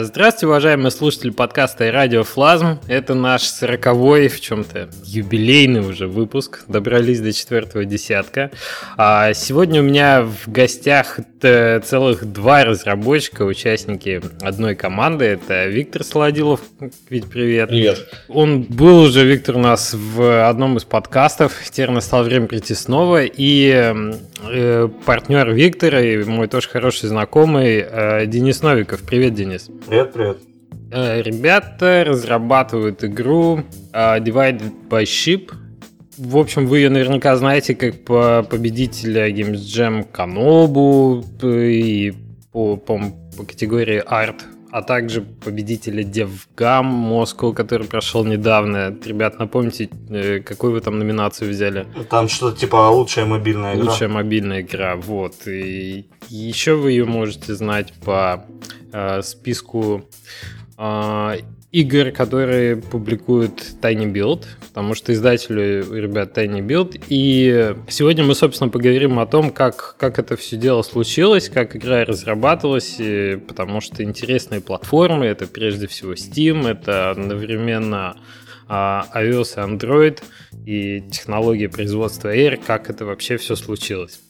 Здравствуйте, уважаемые слушатели подкаста и радио Флазм. Это наш сороковой, в чем-то юбилейный уже выпуск. Добрались до четвертого десятка. А сегодня у меня в гостях целых два разработчика, участники одной команды. Это Виктор Солодилов. Вить, привет. Привет. Он был уже, Виктор, у нас в одном из подкастов. Теперь настало время прийти снова. И э, партнер Виктора, и мой тоже хороший знакомый, э, Денис Новиков. Привет, Денис. Привет, привет. Э, ребята разрабатывают игру э, Divided by Ship. В общем, вы ее наверняка знаете как по победителя Games Jam Канобу и по, по, по категории Art, а также победителя DevGam Moscow, который прошел недавно. Ребят, напомните, э, какую вы там номинацию взяли? Там что-то типа лучшая мобильная игра. Лучшая мобильная игра, вот. И еще вы ее можете знать по э, списку э, игр, которые публикует Tiny Build, потому что издателю ребят Tiny Build. И сегодня мы, собственно, поговорим о том, как, как это все дело случилось, как игра разрабатывалась, и, потому что интересные платформы, это прежде всего Steam, это одновременно а, iOS и Android, и технология производства Air, как это вообще все случилось.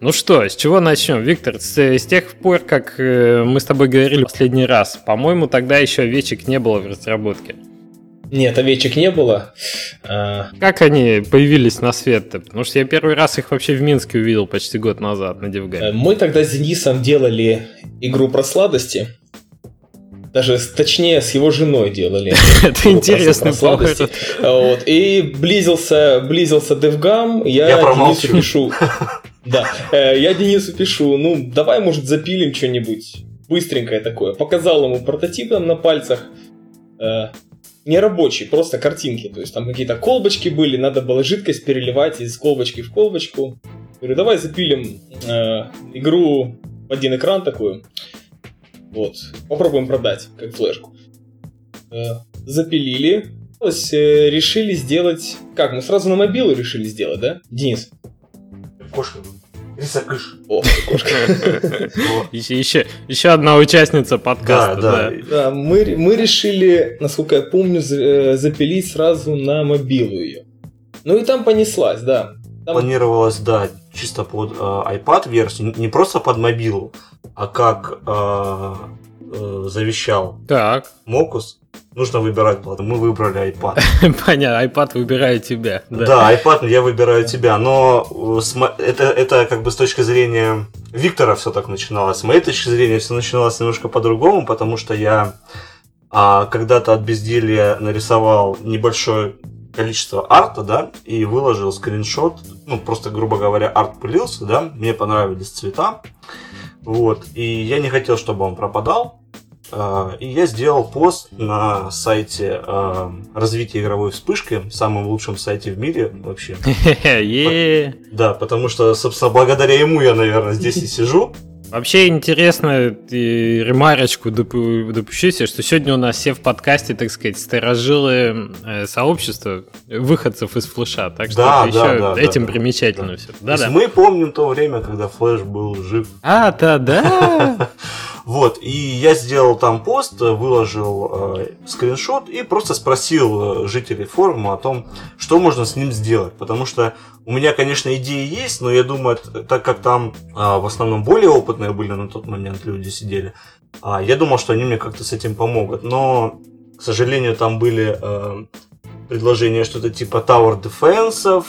Ну что, с чего начнем? Виктор, с, с тех пор, как э, мы с тобой говорили в последний раз, по-моему, тогда еще овечек не было в разработке. Нет, овечек не было. А... Как они появились на свет-то? Потому что я первый раз их вообще в Минске увидел почти год назад на DevGAMM е. Э, мы тогда с Денисом делали игру про сладости. Даже точнее с его женой делали. Это интересно. сладости. Вот. И близился, близился DevGAMM, я Денису пишу. Да, э, я Денису пишу, ну, давай, может, запилим что-нибудь быстренькое такое. Показал ему прототип там на пальцах. Э, не рабочий, просто картинки. То есть там какие-то колбочки были, надо было жидкость переливать из колбочки в колбочку. Говорю, давай запилим э, игру в один экран такую. Вот. Попробуем продать, как флешку. Запилили. Решили сделать... Как, мы сразу на мобилу решили сделать, да? Денис? Кошка. Рисакыш. О, кошка. еще, еще, еще одна участница подкаста. Да, да. да мы, мы решили, насколько я помню, э, запилить сразу на мобилу ее. Ну и там понеслась, да. Там... Планировалось, да, чисто под э, iPad версию, не просто под мобилу, а как э, э, завещал так. Мокус, нужно выбирать плату. Мы выбрали iPad. Понятно, iPad выбирает тебя. Да. да, iPad я выбираю тебя, но это, это как бы с точки зрения Виктора все так начиналось. С моей точки зрения все начиналось немножко по-другому, потому что я а, когда-то от безделья нарисовал небольшое количество арта, да, и выложил скриншот, ну, просто, грубо говоря, арт пылился, да, мне понравились цвета, вот, и я не хотел, чтобы он пропадал, и я сделал пост на сайте э, развития игровой вспышки, самом лучшем сайте в мире вообще. Да, потому что, собственно, благодаря ему я, наверное, здесь и сижу. Вообще интересно, ремарочку допущу себе, что сегодня у нас все в подкасте, так сказать, сторожилы э, сообщества выходцев из флеша. Так что да, да, еще да, этим да, примечательно да. все. Да, да. Мы помним то время, когда флеш был жив. А, да, да. Вот, и я сделал там пост, выложил э, скриншот и просто спросил э, жителей форума о том, что можно с ним сделать. Потому что у меня, конечно, идеи есть, но я думаю, так как там э, в основном более опытные были на тот момент люди сидели, э, я думал, что они мне как-то с этим помогут. Но, к сожалению, там были э, предложения что-то типа Tower Defense.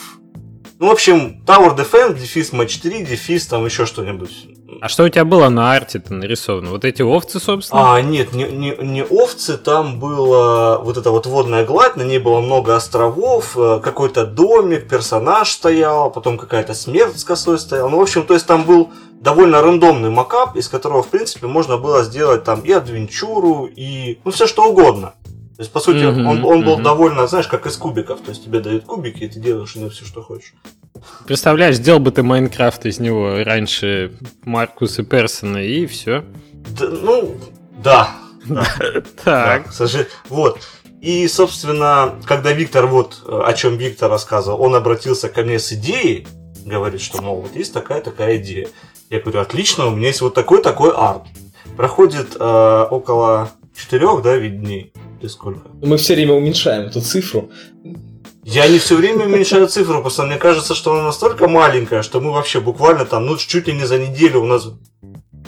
Ну, в общем, Tower Defense, дефис Match 3, дефис там еще что-нибудь а что у тебя было на арте-то нарисовано? Вот эти овцы, собственно? А, нет, не, не, не овцы, там была вот эта вот водная гладь, на ней было много островов, э, какой-то домик, персонаж стоял, потом какая-то смерть с косой стояла. Ну, в общем, то есть там был довольно рандомный макап, из которого, в принципе, можно было сделать там и адвенчуру, и ну, все что угодно. То есть, по сути, mm-hmm, он, он был mm-hmm. довольно, знаешь, как из кубиков. То есть тебе дают кубики, и ты делаешь на все, что хочешь. Представляешь, сделал бы ты Майнкрафт из него раньше Маркуса Персона, и все. Да, ну, да. Так. Вот. И, собственно, когда Виктор, вот о чем Виктор рассказывал, он обратился ко мне с идеей, говорит, что, мол, вот есть такая-такая идея. Я говорю, отлично, у меня есть вот такой-такой арт. проходит э, около четырех, да, ведь дней. Или сколько? Мы все время уменьшаем эту цифру. Я не все время уменьшаю цифру, просто мне кажется, что она настолько маленькая, что мы вообще буквально там, ну, чуть ли не за неделю у нас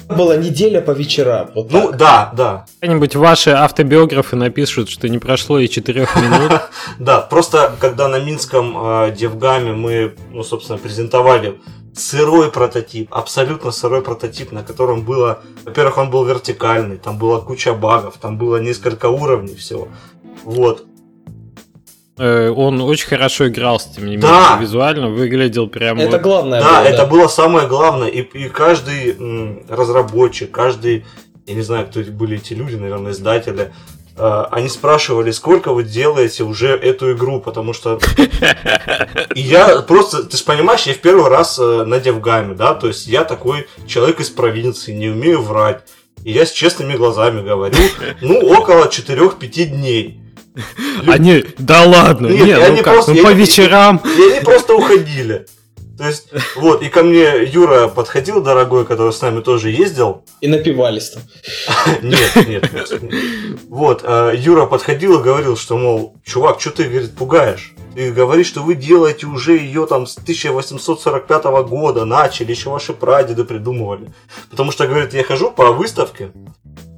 была неделя по вечерам. Вот ну так. да, да. Как-нибудь ваши автобиографы напишут, что не прошло и четырех минут. Да, просто когда на Минском э, Девгаме мы, ну, собственно, презентовали сырой прототип, абсолютно сырой прототип, на котором было, во-первых, он был вертикальный, там была куча багов, там было несколько уровней всего. Вот. Э, он очень хорошо играл, тем не менее, да. визуально выглядел прямо... Это главное Да, было, это да. было самое главное, и, и каждый м, разработчик, каждый, я не знаю, кто были эти люди, наверное, издатели, они спрашивали, сколько вы делаете уже эту игру, потому что и я просто, ты же понимаешь, я в первый раз э, на Девгаме, да, то есть я такой человек из провинции, не умею врать, и я с честными глазами говорю, ну, около 4-5 дней. Они, да ладно, нет, нет ну как, просто, ну по вечерам. И они просто уходили. То есть, вот, и ко мне Юра подходил, дорогой, который с нами тоже ездил. И напивались там. Нет, нет, нет. Вот, а Юра подходил и говорил, что, мол, чувак, что ты, говорит, пугаешь? Ты говоришь, что вы делаете уже ее там с 1845 года, начали, еще ваши прадеды придумывали. Потому что, говорит, я хожу по выставке,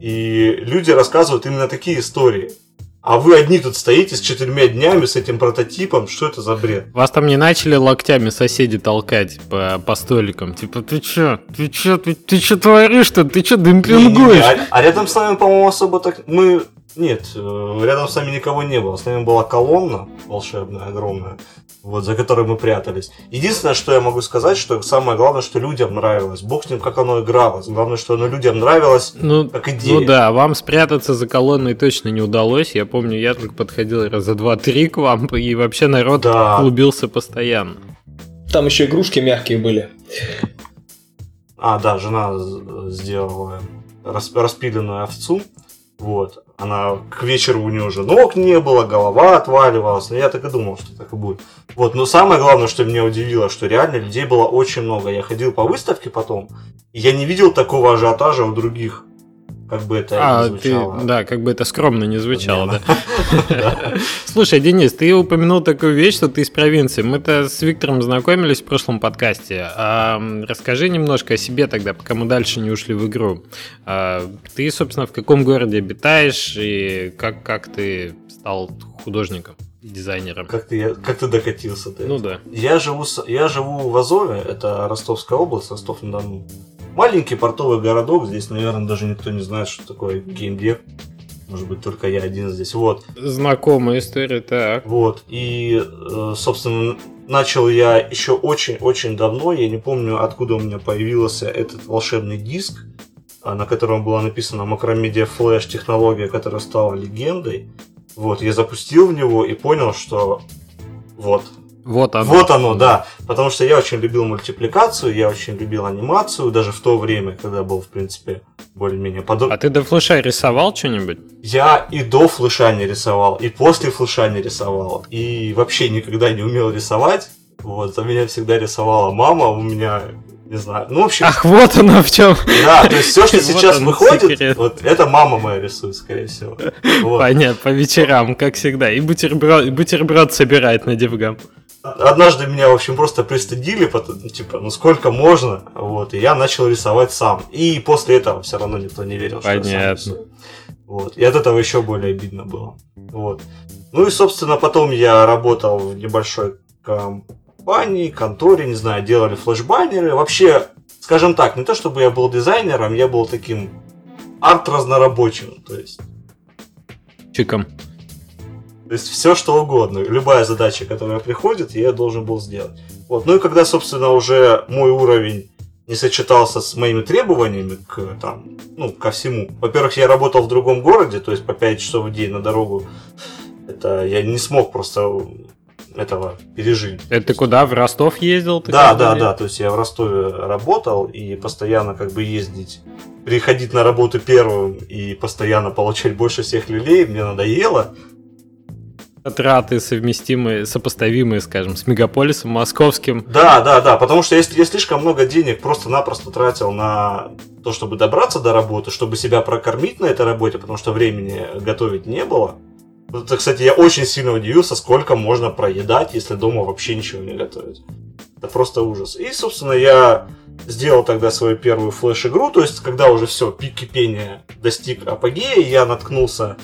и люди рассказывают именно такие истории. А вы одни тут стоите с четырьмя днями с этим прототипом. Что это за бред? Вас там не начали локтями соседи толкать по, по столикам? Типа, ты чё? Ты чё? Ты, ты чё творишь-то? Ты чё демпингуешь? А, а рядом с нами, по-моему, особо так... Мы нет, э, рядом с нами никого не было. С нами была колонна волшебная, огромная, вот, за которой мы прятались. Единственное, что я могу сказать, что самое главное, что людям нравилось. Бог с ним, как оно игралось. Главное, что оно людям нравилось, ну, как идея. Ну да, вам спрятаться за колонной точно не удалось. Я помню, я только подходил раза два-три к вам, и вообще народ да. клубился постоянно. Там еще игрушки мягкие были. А, да, жена сделала распиленную овцу. Вот. Она к вечеру у нее уже ног не было, голова отваливалась. Но я так и думал, что так и будет. Вот. Но самое главное, что меня удивило, что реально людей было очень много. Я ходил по выставке потом, и я не видел такого ажиотажа у других как бы это а, не звучало. Ты, да, как бы это скромно не звучало, да. Слушай, Денис, ты упомянул такую вещь, что ты из провинции. Мы-то с Виктором знакомились в прошлом подкасте. А, расскажи немножко о себе тогда, пока мы дальше не ушли в игру. А, ты, собственно, в каком городе обитаешь и как, как ты стал художником? дизайнером. Как ты, как ты докатился ты? Ну да. Я живу, я живу в Азове, это Ростовская область, Ростов-на-Дону. Маленький портовый городок, здесь, наверное, даже никто не знает, что такое геймдев. Может быть, только я один здесь. Вот. Знакомая история, так. Вот. И, э, собственно, начал я еще очень-очень давно. Я не помню, откуда у меня появился этот волшебный диск, а, на котором была написана Macromedia Flash технология, которая стала легендой. Вот, я запустил в него и понял, что вот, вот оно. Вот оно, да. Потому что я очень любил мультипликацию, я очень любил анимацию, даже в то время, когда был, в принципе, более-менее подобный. А ты до флеша рисовал что-нибудь? Я и до флеша не рисовал, и после флеша не рисовал, и вообще никогда не умел рисовать. Вот, за меня всегда рисовала мама, у меня не знаю. Ну, в общем... Ах, вот оно в чем. Да, то есть все, что сейчас выходит, вот это мама моя рисует, скорее всего. Понятно, по вечерам, как всегда. И бутерброд, и бутерброд собирает на девгам. Однажды меня, в общем, просто пристыдили, потом, типа, ну сколько можно, вот, и я начал рисовать сам. И после этого все равно никто не верил, Понятно. что я сам Вот, и от этого еще более обидно было. Вот. Ну и, собственно, потом я работал в небольшой компании, конторе, не знаю, делали флешбаннеры. Вообще, скажем так, не то чтобы я был дизайнером, я был таким арт-разнорабочим, то есть... Чиком. То есть все что угодно, любая задача, которая приходит, я должен был сделать. Вот. Ну и когда, собственно, уже мой уровень не сочетался с моими требованиями к, там, ну, ко всему. Во-первых, я работал в другом городе, то есть по 5 часов в день на дорогу. Это я не смог просто этого пережить. Это ты куда, в Ростов ездил? да, да, да. То есть я в Ростове работал и постоянно как бы ездить, приходить на работу первым и постоянно получать больше всех люлей, мне надоело. Траты совместимые, сопоставимые, скажем, с мегаполисом московским. Да, да, да, потому что я, я слишком много денег просто-напросто тратил на то, чтобы добраться до работы, чтобы себя прокормить на этой работе, потому что времени готовить не было. Это, кстати, я очень сильно удивился, сколько можно проедать, если дома вообще ничего не готовить. Это просто ужас. И, собственно, я сделал тогда свою первую флеш-игру, то есть, когда уже все, пик кипения достиг апогея, я наткнулся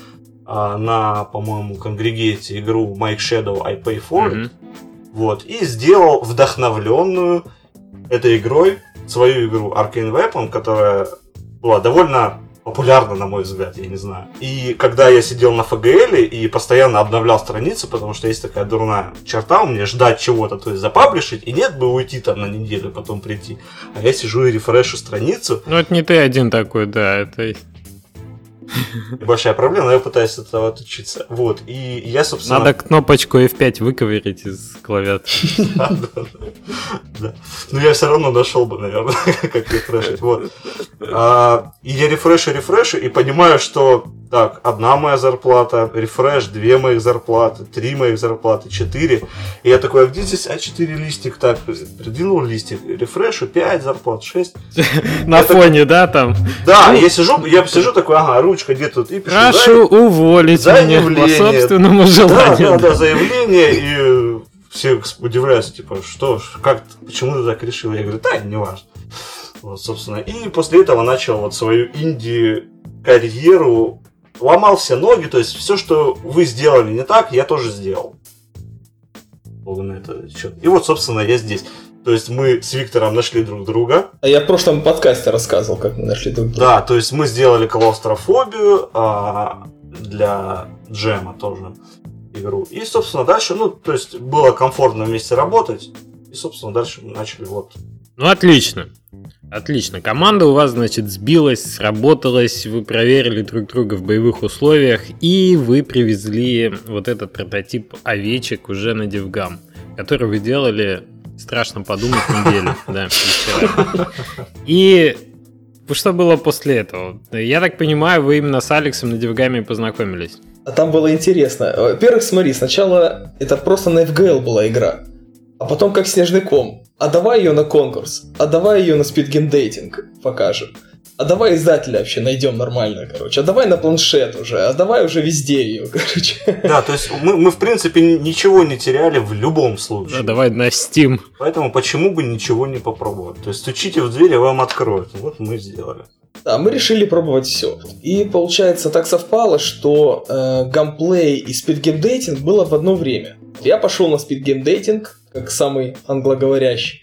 на, по-моему, конгрегете игру Mike Shadow I Pay For It, mm-hmm. вот, и сделал вдохновленную этой игрой свою игру Arcane Weapon, которая была довольно популярна, на мой взгляд, я не знаю. И когда я сидел на ФГЛ и постоянно обновлял страницы, потому что есть такая дурная черта у меня, ждать чего-то, то есть запаблишить, и нет бы уйти там на неделю, потом прийти. А я сижу и рефрешу страницу. Ну, это не ты один такой, да, это Большая проблема, но я пытаюсь от этого отучиться. Вот, и я, собственно... Надо кнопочку F5 выковырить из клавиатуры. Ну, я все равно нашел бы, наверное, как рефрешить. Вот. А, и я рефрешу, рефрешу, и понимаю, что так, одна моя зарплата, рефреш, две моих зарплаты, три моих зарплаты, четыре. И я такой, а где здесь А4 листик? Так, придвинул листик, рефрешу, пять зарплат, шесть. На фоне, да, там? Да, я сижу, я сижу такой, ага, ручка где тут, и пишу. Прошу уволить меня по собственному желанию. Да, да, да, заявление, и все удивляются, типа, что, как, почему ты так решил? Я говорю, да, не важно. Вот, собственно. И после этого начал вот свою инди-карьеру ломал все ноги, то есть все, что вы сделали не так, я тоже сделал. И вот, собственно, я здесь. То есть мы с Виктором нашли друг друга. А я в прошлом подкасте рассказывал, как мы нашли друг друга. Да, то есть мы сделали клаустрофобию а, для джема тоже игру. И, собственно, дальше, ну, то есть было комфортно вместе работать. И, собственно, дальше мы начали вот. Ну, отлично. Отлично. Команда у вас, значит, сбилась, сработалась, вы проверили друг друга в боевых условиях, и вы привезли вот этот прототип овечек уже на Девгам, который вы делали, страшно подумать, неделю, да. И что было после этого? Я так понимаю, вы именно с Алексом на Девгаме познакомились. А там было интересно. Во-первых, смотри, сначала это просто на FGL была игра, а потом как снежный ком а давай ее на конкурс, а давай ее на спидгеймдейтинг покажем. А давай издателя вообще найдем нормально, короче. А давай на планшет уже, а давай уже везде ее, короче. Да, то есть мы, мы в принципе ничего не теряли в любом случае. Да, давай на Steam. Поэтому почему бы ничего не попробовать? То есть стучите в дверь, и вам откроют. Вот мы сделали. Да, мы решили пробовать все. И получается так совпало, что э, гамплей и спидгеймдейтинг было в одно время. Я пошел на спидгеймдейтинг, как самый англоговорящий.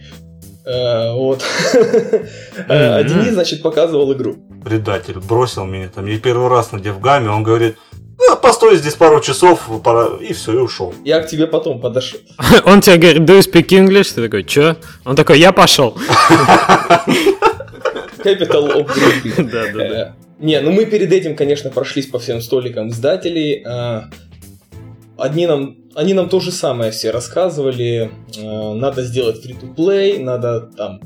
Э, вот. А Денис, значит, показывал игру. Предатель бросил меня там. Я первый раз на Девгаме, он говорит, ну, постой здесь пару часов, пора... и все, и ушел. Я к тебе потом подошел. Он тебе говорит, do you speak English? Ты такой, чё? Он такой, я пошел. Capital of Да, да, да. Не, ну мы перед этим, конечно, прошлись по всем столикам издателей. Одни нам они нам то же самое все рассказывали. Э, надо сделать free-to-play, надо там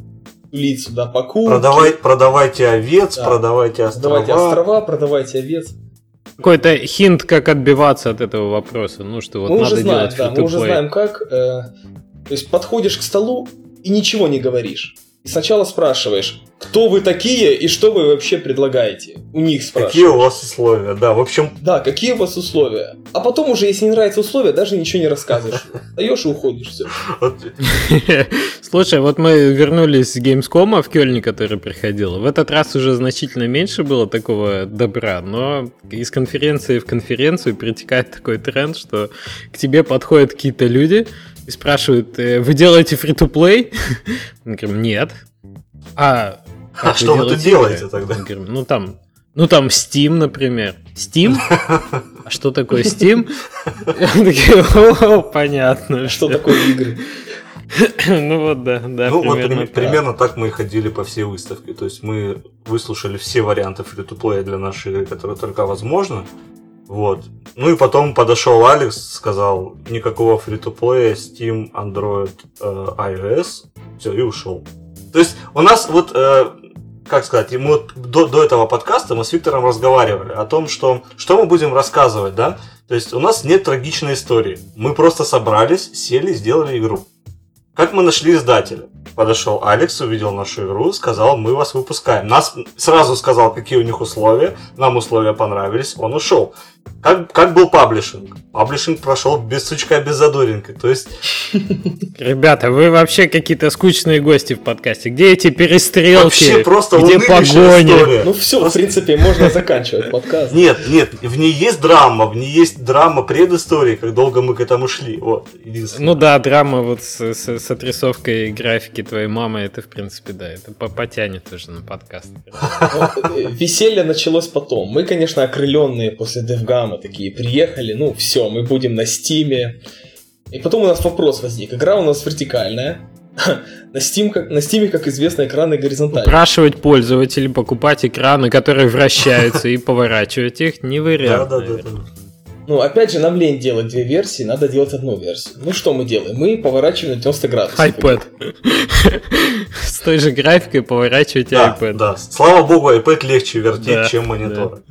тулить сюда покупки. Продавай, продавайте овец, да. продавайте острова. Продавайте острова, продавайте овец. Какой-то хинт, как отбиваться от этого вопроса. Ну, что вот мы надо уже знаем, делать да, мы уже знаем как. Э, то есть подходишь к столу и ничего не говоришь. И сначала спрашиваешь, кто вы такие и что вы вообще предлагаете? У них спрашиваешь. Какие у вас условия, да, в общем... Да, какие у вас условия? А потом уже, если не нравятся условия, даже ничего не рассказываешь. Даешь и уходишь, все. Слушай, вот мы вернулись с Gamescom в Кёльне, который приходил. В этот раз уже значительно меньше было такого добра, но из конференции в конференцию перетекает такой тренд, что к тебе подходят какие-то люди, и спрашивают, «Э, вы делаете free-to-play? Мы говорим, нет. А, а что вы тут делаете тогда? Мы говорим, ну там, ну там Steam, например. Steam? А что такое Steam? Такие, о, понятно. Что такое игры? Ну вот да, да. Ну примерно, вот примерно так мы и ходили по всей выставке. То есть мы выслушали все варианты free-to-play для нашей игры, которые только возможно. Вот. Ну и потом подошел Алекс, сказал, никакого фри-то-плея, Steam, Android, э, iOS, все, и ушел. То есть у нас вот э, как сказать, мы до, до этого подкаста мы с Виктором разговаривали о том, что, что мы будем рассказывать, да? То есть у нас нет трагичной истории. Мы просто собрались, сели, сделали игру. Как мы нашли издателя? Подошел Алекс, увидел нашу игру, сказал, мы вас выпускаем. Нас сразу сказал, какие у них условия. Нам условия понравились, он ушел. Как, как был паблишинг? Паблишинг прошел без сучка, без задоринка. То есть... Ребята, вы вообще какие-то скучные гости в подкасте. Где эти перестрелки? Вообще просто Где погони? Ну все, просто... в принципе, можно заканчивать подкаст. Нет, нет, в ней есть драма, в ней есть драма предыстории, как долго мы к этому шли. Вот, Ну да, драма вот с, с, с отрисовкой графики твоей мамы, это в принципе, да, это потянет уже на подкаст. Ну, веселье началось потом. Мы, конечно, окрыленные после DevGam программы такие приехали, ну все, мы будем на стиме. И потом у нас вопрос возник. Игра у нас вертикальная. На Steam, как, на Steam, как известно, экраны горизонтальные. Упрашивать пользователей покупать экраны, которые вращаются, и поворачивать их не вариант. Да, да, да. Ну, опять же, нам лень делать две версии, надо делать одну версию. Ну, что мы делаем? Мы поворачиваем на 90 градусов. iPad. С той же графикой поворачиваете iPad. Да, слава богу, iPad легче вертеть, чем монитор.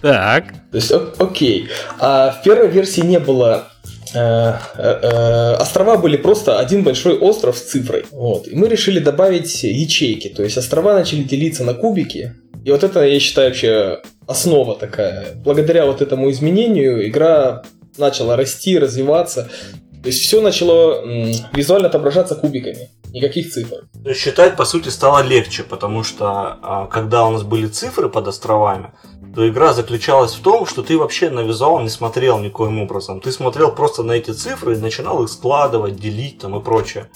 Так. То есть, окей. А в первой версии не было э, э, э, острова были просто один большой остров с цифрой. Вот. И мы решили добавить ячейки. То есть острова начали делиться на кубики. И вот это, я считаю, вообще основа такая. Благодаря вот этому изменению игра начала расти, развиваться. То есть все начало визуально отображаться кубиками. Никаких цифр. Считать, по сути, стало легче, потому что а, когда у нас были цифры под островами, то игра заключалась в том, что ты вообще на визуал не смотрел никоим образом. Ты смотрел просто на эти цифры и начинал их складывать, делить там и прочее.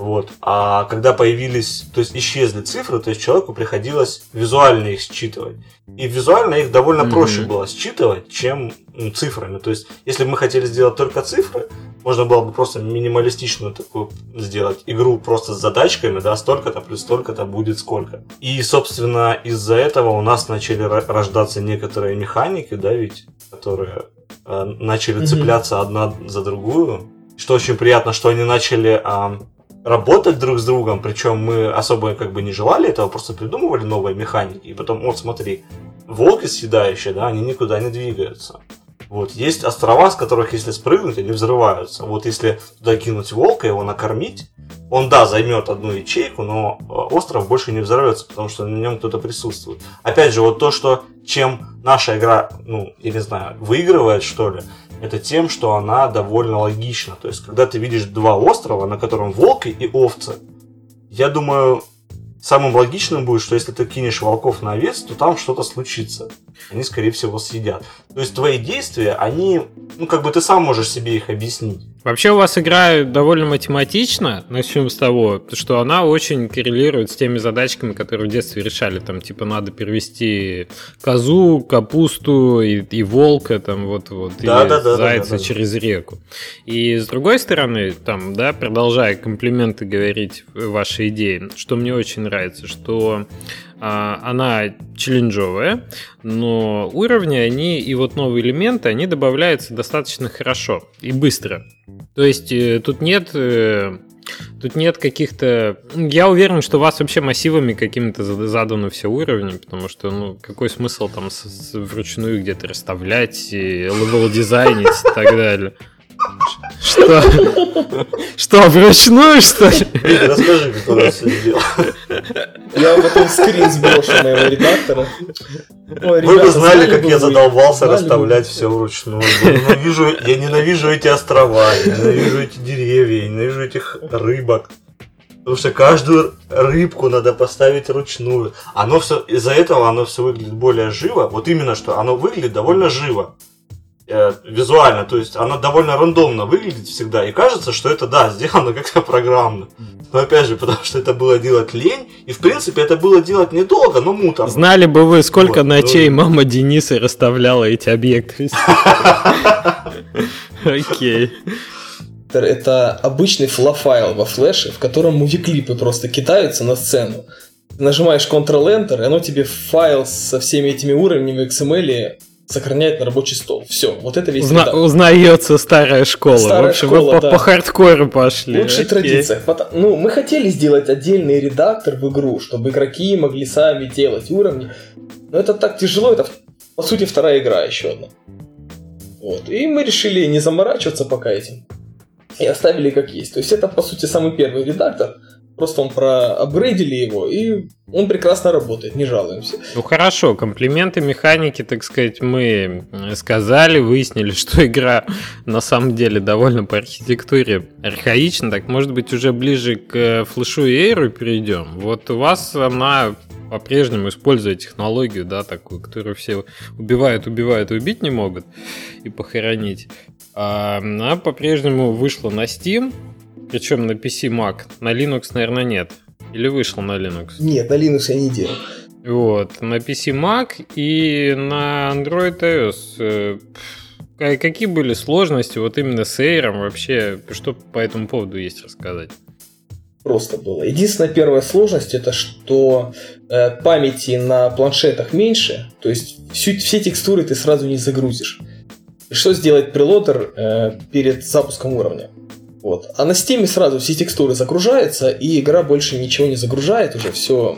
Вот. А когда появились, то есть исчезли цифры, то есть человеку приходилось визуально их считывать. И визуально их довольно mm-hmm. проще было считывать, чем ну, цифрами. То есть, если бы мы хотели сделать только цифры, можно было бы просто минималистичную такую сделать игру просто с задачками, да, столько-то плюс столько-то будет сколько. И, собственно, из-за этого у нас начали рождаться некоторые механики, да, ведь, которые э, начали mm-hmm. цепляться одна за другую. Что очень приятно, что они начали э, работать друг с другом, причем мы особо как бы не желали этого, просто придумывали новые механики, и потом, вот смотри, волки съедающие, да, они никуда не двигаются. Вот, есть острова, с которых если спрыгнуть, они взрываются. Вот если туда кинуть волка, его накормить, он, да, займет одну ячейку, но э, остров больше не взорвется, потому что на нем кто-то присутствует. Опять же, вот то, что чем наша игра, ну, я не знаю, выигрывает, что ли, это тем, что она довольно логична. То есть, когда ты видишь два острова, на котором волки и овцы, я думаю, самым логичным будет, что если ты кинешь волков на овец, то там что-то случится. Они, скорее всего, съедят. То есть твои действия, они, ну, как бы ты сам можешь себе их объяснить. Вообще у вас игра довольно математична, начнем с того, что она очень коррелирует с теми задачками, которые в детстве решали. Там, типа, надо перевести козу, капусту и, и волка, там, вот-вот, да, или да, да, зайца да, да, через реку. И с другой стороны, там, да, продолжая комплименты говорить вашей идеи, что мне очень нравится, что она челленджовая, но уровни, они и вот новые элементы, они добавляются достаточно хорошо и быстро. То есть э, тут нет э, Тут нет каких-то... Я уверен, что у вас вообще массивами какими-то заданы все уровни, потому что, ну, какой смысл там с, с, вручную где-то расставлять, level дизайнить и так далее. Что? Что, вручную, что ли? Расскажи, как он все сделал. Я потом скрин сброшу моего редактора. Ой, Вы бы знали, как я задолбался расставлять все вручную. Я ненавижу, я ненавижу эти острова, я ненавижу эти деревья, я ненавижу этих рыбок. Потому что каждую рыбку надо поставить ручную. Оно все, из-за этого оно все выглядит более живо. Вот именно что, оно выглядит довольно живо э, визуально, то есть она довольно рандомно выглядит всегда, и кажется, что это, да, сделано как-то программно. Но опять же, потому что это было делать лень, и в принципе это было делать недолго, но муторно. Знали бы вы, сколько вот, ночей ну... мама Дениса расставляла эти объекты. Окей. Это обычный FLA файл во флеше, в котором movie clip ы просто кидаются на сцену. Нажимаешь Ctrl-Enter, и оно тебе файл со всеми этими уровнями в XML сохраняет на рабочий стол. Все, вот это весь Узна- Узнается старая школа. Старая в общем, школа, вы да. по, по хардкору пошли. Лучшая традиция. Ну, мы хотели сделать отдельный редактор в игру, чтобы игроки могли сами делать уровни. Но это так тяжело, это по сути вторая игра еще одна. Вот. И мы решили не заморачиваться пока этим. И оставили как есть. То есть это по сути самый первый редактор – Просто он проапгрейдили его, и он прекрасно работает, не жалуемся. Ну хорошо, комплименты механики, так сказать, мы сказали, выяснили, что игра на самом деле довольно по архитектуре архаична, так может быть уже ближе к флешу и эйру перейдем. Вот у вас она по-прежнему использует технологию, да, такую, которую все убивают, убивают убить не могут и похоронить. А, она по-прежнему вышла на Steam, причем на PC Mac. На Linux, наверное, нет. Или вышел на Linux? Нет, на Linux я не делал. Вот, на PC Mac и на Android iOS. Э, какие были сложности вот именно с Air вообще? Что по этому поводу есть рассказать? Просто было. Единственная первая сложность это что э, памяти на планшетах меньше, то есть всю, все текстуры ты сразу не загрузишь. Что сделать прелодер э, перед запуском уровня? Вот. А на Steam сразу все текстуры загружаются, и игра больше ничего не загружает, уже все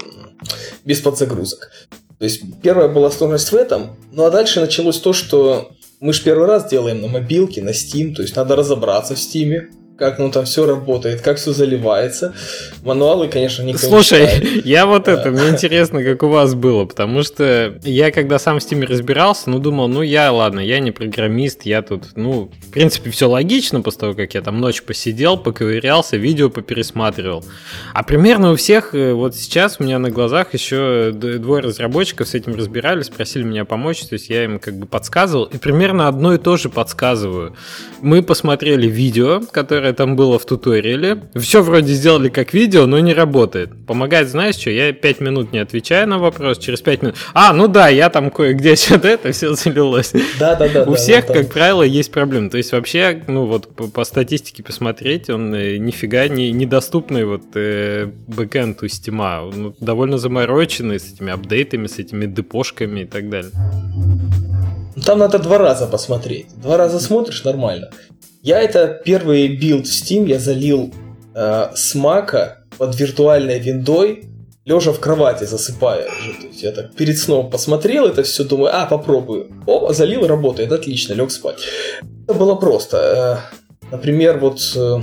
без подзагрузок. То есть первая была сложность в этом, ну а дальше началось то, что мы же первый раз делаем на мобилке, на Steam, то есть надо разобраться в Steam, как ну там все работает, как все заливается. Мануалы, конечно, никто Слушай, не читает. я вот это, мне интересно, как у вас было, потому что я когда сам в Steam разбирался, ну думал, ну я, ладно, я не программист, я тут, ну, в принципе, все логично после того, как я там ночь посидел, поковырялся, видео попересматривал. А примерно у всех, э, вот сейчас у меня на глазах еще двое разработчиков с этим разбирались, просили меня помочь, то есть я им как бы подсказывал, и примерно одно и то же подсказываю. Мы посмотрели видео, которое которое там было в туториале. Все вроде сделали как видео, но не работает. Помогает, знаешь что, я 5 минут не отвечаю на вопрос, через 5 минут... А, ну да, я там кое-где что-то это все залилось. Да, да, да. У всех, как правило, есть проблемы. То есть вообще, ну вот по статистике посмотреть, он э, нифига не недоступный вот э, бэкэнд у. Ну, довольно замороченный с этими апдейтами, с этими депошками и так далее. Там надо два раза посмотреть. Два раза смотришь нормально. Я это первый билд в Steam я залил э, с мака под виртуальной виндой, лежа в кровати, засыпая. То есть я так перед сном посмотрел это все, думаю, а, попробую. О, залил, работает, отлично, лег спать. Это было просто. Э, например, вот э,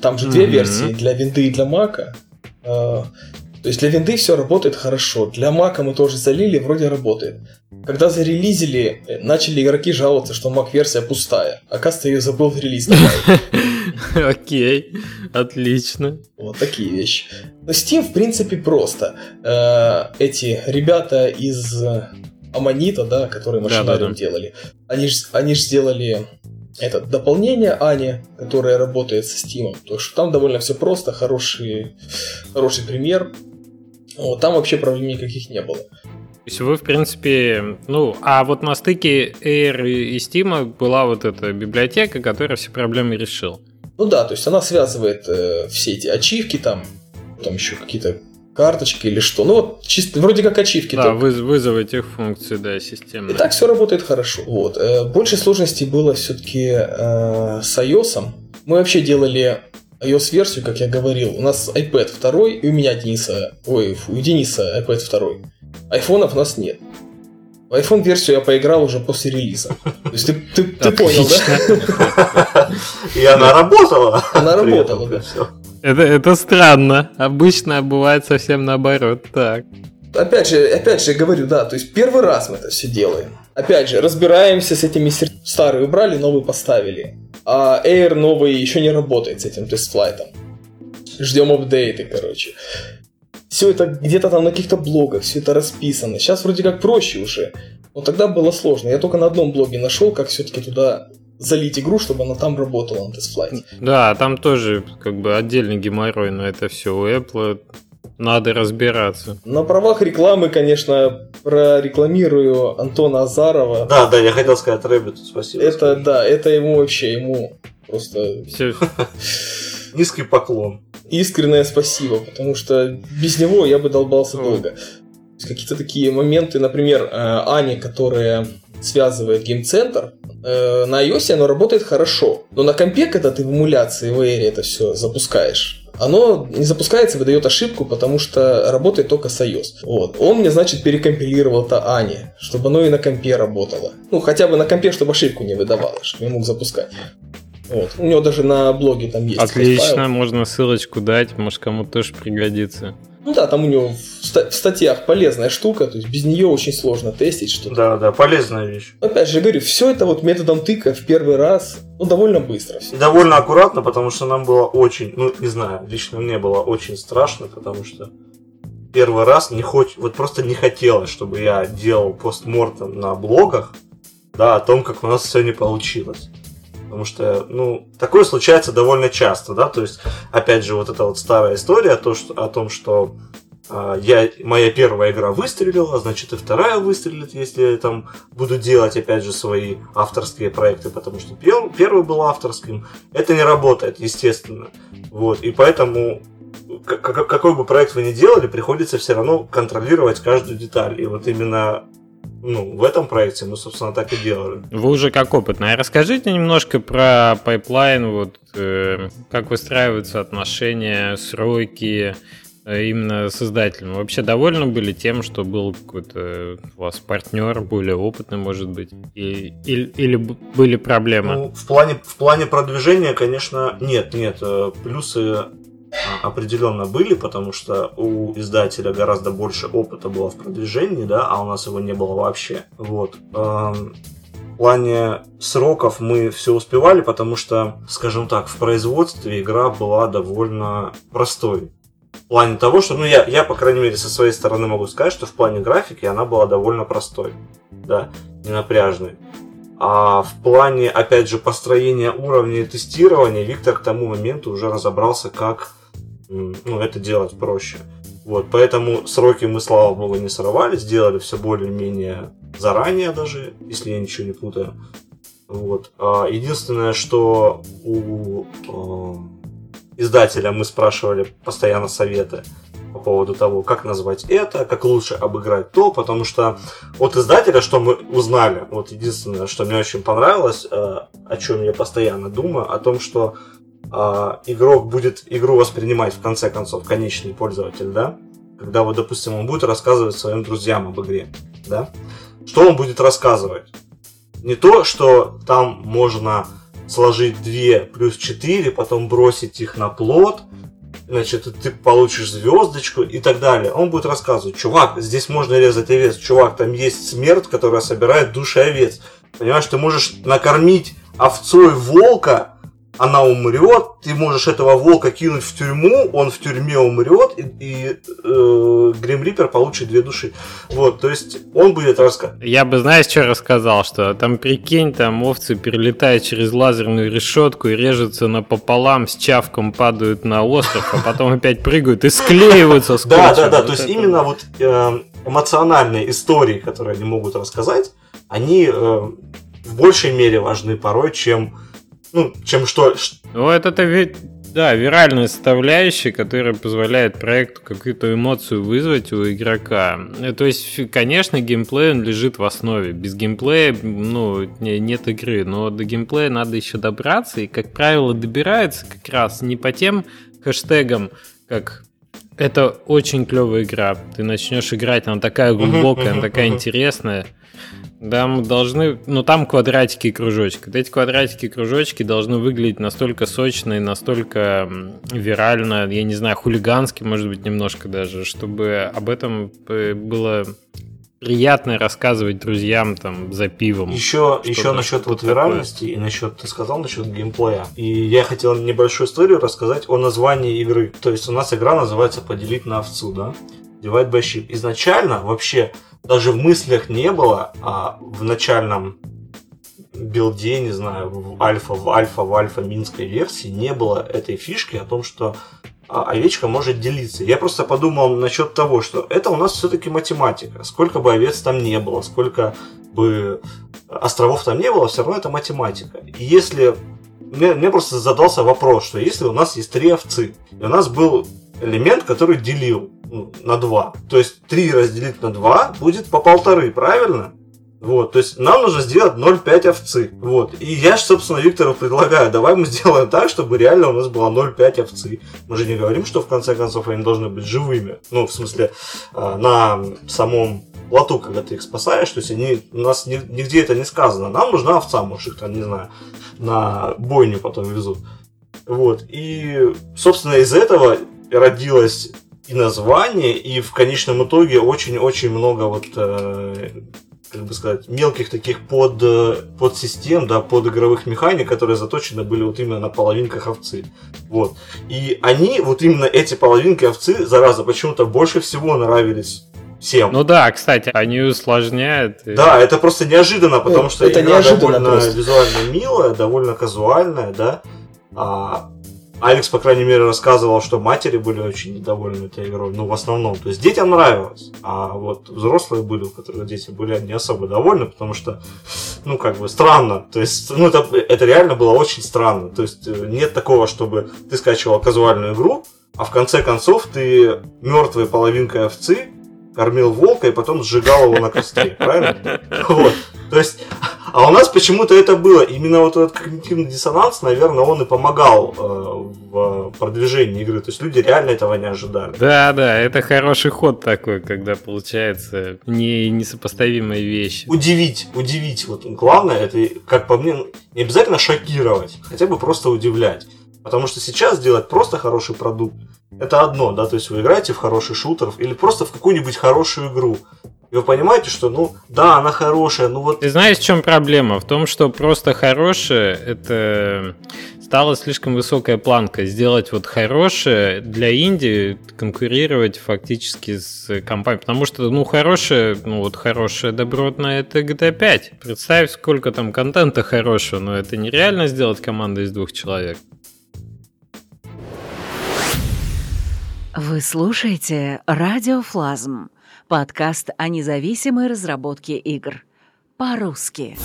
там же mm-hmm. две версии, для винды и для мака. Э, то есть для винды все работает хорошо. Для мака мы тоже залили, вроде работает. Когда зарелизили, э, начали игроки жаловаться, что Mac-версия пустая. Оказывается, ее забыл в релиз Окей, отлично. Вот такие вещи. Но Steam, в принципе, просто. Э, эти ребята из Аманита, да, которые машинариум делали, они же они сделали это дополнение Ани, которое работает со Steam. То что там довольно все просто, хороший, хороший пример. Вот, там вообще проблем никаких не было. То есть вы, в принципе, ну, а вот на стыке Air и Steam была вот эта библиотека, которая все проблемы решила. Ну да, то есть она связывает э, все эти ачивки там, там еще какие-то карточки или что. Ну вот чисто вроде как ачивки. Да, только. вызов этих функций, да, системы. И так все работает хорошо. Вот. Э, больше сложностей было все-таки э, с iOS. Мы вообще делали iOS-версию, как я говорил. У нас iPad 2, и у меня Дениса, ой, у Дениса iPad 2. Айфонов у нас нет. В iPhone версию я поиграл уже после релиза. То есть ты, ты, ты понял, да? И она работала. Она работала, да. Это, это странно. Обычно бывает совсем наоборот. Так. Опять же, опять же, говорю, да, то есть первый раз мы это все делаем. Опять же, разбираемся с этими сер... старые убрали, новые поставили. А Air новый еще не работает с этим тест-флайтом. Ждем апдейты, короче. Все это где-то там на каких-то блогах, все это расписано. Сейчас вроде как проще уже. Но тогда было сложно. Я только на одном блоге нашел, как все-таки туда залить игру, чтобы она там работала на TestFlight. Да, там тоже как бы отдельный геморрой на это все. У Apple надо разбираться. На правах рекламы, конечно, прорекламирую Антона Азарова. Да, да, я хотел сказать Рэббиту спасибо. Это, да, это ему вообще, ему просто... Низкий поклон. Искреннее спасибо, потому что без него я бы долбался долго. Какие-то такие моменты, например, э, Аня, которая связывает геймцентр, э, на iOS оно работает хорошо. Но на компе, когда ты в эмуляции в Air это все запускаешь, оно не запускается, выдает ошибку, потому что работает только с iOS. Вот. Он мне, значит, перекомпилировал это Ане, чтобы оно и на компе работало. Ну, хотя бы на компе, чтобы ошибку не выдавало, чтобы я мог запускать. Вот. У него даже на блоге там есть. Отлично, можно ссылочку дать, может кому тоже пригодится. Ну да, там у него в, статьях полезная штука, то есть без нее очень сложно тестить что-то. Да, да, полезная вещь. Опять же, говорю, все это вот методом тыка в первый раз, ну, довольно быстро. Все. И довольно аккуратно, потому что нам было очень, ну, не знаю, лично мне было очень страшно, потому что первый раз не хоть, вот просто не хотелось, чтобы я делал постмортом на блогах, да, о том, как у нас все не получилось. Потому что, ну, такое случается довольно часто, да, то есть, опять же, вот эта вот старая история то, что, о том, что э, я, моя первая игра выстрелила, значит и вторая выстрелит, если я там буду делать, опять же, свои авторские проекты, потому что пер, первый был авторским. Это не работает, естественно. Вот, и поэтому какой бы проект вы ни делали, приходится все равно контролировать каждую деталь. И вот именно ну, в этом проекте мы, собственно, так и делали. Вы уже как опытные. Расскажите немножко про pipeline, вот э, как выстраиваются отношения, сроки э, именно с издателем. Вообще довольны были тем, что был какой-то у вас партнер, более опытный, может быть, и, или, или были проблемы? Ну, в плане, в плане продвижения, конечно, нет, нет. Э, плюсы определенно были, потому что у издателя гораздо больше опыта было в продвижении, да, а у нас его не было вообще. Вот. Эм, в плане сроков мы все успевали, потому что, скажем так, в производстве игра была довольно простой. В плане того, что, ну, я, я, по крайней мере, со своей стороны могу сказать, что в плане графики она была довольно простой, да, не напряжной. А в плане, опять же, построения уровня и тестирования Виктор к тому моменту уже разобрался, как ну, это делать проще. Вот, поэтому сроки мы, слава богу, не сорвали, сделали все более-менее заранее даже, если я ничего не путаю. Вот. А единственное, что у э, издателя мы спрашивали постоянно советы по поводу того, как назвать это, как лучше обыграть то, потому что от издателя, что мы узнали, вот единственное, что мне очень понравилось, э, о чем я постоянно думаю, о том, что игрок будет игру воспринимать в конце концов, конечный пользователь, да, когда вот, допустим, он будет рассказывать своим друзьям об игре, да, что он будет рассказывать? Не то, что там можно сложить 2 плюс 4, потом бросить их на плод, значит, ты получишь звездочку и так далее. Он будет рассказывать, чувак, здесь можно резать овец, чувак, там есть смерть, которая собирает души овец. Понимаешь, ты можешь накормить овцой волка, она умрет, ты можешь этого волка кинуть в тюрьму, он в тюрьме умрет, и, и э, Грим Риппер получит две души. Вот, то есть он будет рассказывать. Я бы, знаешь, что рассказал, что там прикинь, там овцы перелетают через лазерную решетку и режутся напополам, с чавком падают на остров, а потом опять прыгают и склеиваются Да, да, да, то есть именно вот э, эмоциональные истории, которые они могут рассказать, они э, в большей мере важны порой, чем ну, чем что... Ну, это, это ведь, да, виральная составляющая, которая позволяет проекту какую-то эмоцию вызвать у игрока. Э, то есть, конечно, геймплей он лежит в основе. Без геймплея, ну, нет игры. Но до геймплея надо еще добраться, и, как правило, добирается как раз не по тем хэштегам, как это очень клевая игра. Ты начнешь играть, она такая глубокая, она такая интересная. Да, мы должны... Ну, там квадратики и кружочки. Вот эти квадратики и кружочки должны выглядеть настолько сочно и настолько вирально, я не знаю, хулигански, может быть, немножко даже, чтобы об этом э, было приятно рассказывать друзьям там за пивом. Еще, еще насчет вот виральности и насчет, ты сказал насчет геймплея. И я хотел небольшую историю рассказать о названии игры. То есть у нас игра называется «Поделить на овцу», да? Divide by Ship. Изначально вообще даже в мыслях не было, а в начальном билде, не знаю, в альфа, в альфа, в альфа минской версии не было этой фишки о том, что а, овечка может делиться. Я просто подумал насчет того, что это у нас все-таки математика. Сколько бы овец там не было, сколько бы островов там не было, все равно это математика. И если мне, мне просто задался вопрос, что если у нас есть три овцы, и у нас был элемент, который делил, на 2. То есть 3 разделить на 2 будет по полторы, правильно? Вот, то есть нам нужно сделать 0,5 овцы. Вот. И я же, собственно, Виктору предлагаю, давай мы сделаем так, чтобы реально у нас было 0,5 овцы. Мы же не говорим, что в конце концов они должны быть живыми. Ну, в смысле, э, на самом плоту, когда ты их спасаешь, то есть они, у нас нигде это не сказано. Нам нужна овца, может их там, не знаю, на бойню потом везут. Вот. И, собственно, из этого родилось и название, и в конечном итоге очень-очень много вот э, как бы сказать, мелких таких под, э, подсистем, да, под игровых механик, которые заточены были вот именно на половинках овцы. Вот. И они, вот именно эти половинки овцы, зараза, почему-то больше всего нравились всем. Ну да, кстати, они усложняют. Да, это просто неожиданно, потому что это игра неожиданно довольно просто. визуально милая, довольно казуальная, да. А, Алекс, по крайней мере, рассказывал, что матери были очень недовольны этой игрой, ну, в основном. То есть детям нравилось, а вот взрослые были, у которых дети были не особо довольны, потому что, ну, как бы странно. То есть, ну, это, это реально было очень странно. То есть, э, нет такого, чтобы ты скачивал казуальную игру, а в конце концов ты мертвой половинкой овцы кормил волка и потом сжигал его на костре, правильно? Вот. То есть, а у нас почему-то это было. Именно вот этот когнитивный диссонанс, наверное, он и помогал э, в продвижении игры. То есть люди реально этого не ожидали. Да, да, это хороший ход такой, когда получается не, несопоставимые вещи. Удивить, удивить. Вот главное, это, как по мне, не обязательно шокировать, хотя бы просто удивлять. Потому что сейчас сделать просто хороший продукт, это одно, да, то есть вы играете в хороший шутер или просто в какую-нибудь хорошую игру. И вы понимаете, что, ну, да, она хорошая, ну вот... Ты знаешь, в чем проблема? В том, что просто хорошее, это стала слишком высокая планка. Сделать вот хорошее для Индии, конкурировать фактически с компанией. Потому что, ну, хорошее, ну, вот хорошее добротное, это GTA 5. Представь, сколько там контента хорошего, но это нереально сделать команду из двух человек. Вы слушаете «Радиофлазм» — подкаст о независимой разработке игр. По-русски.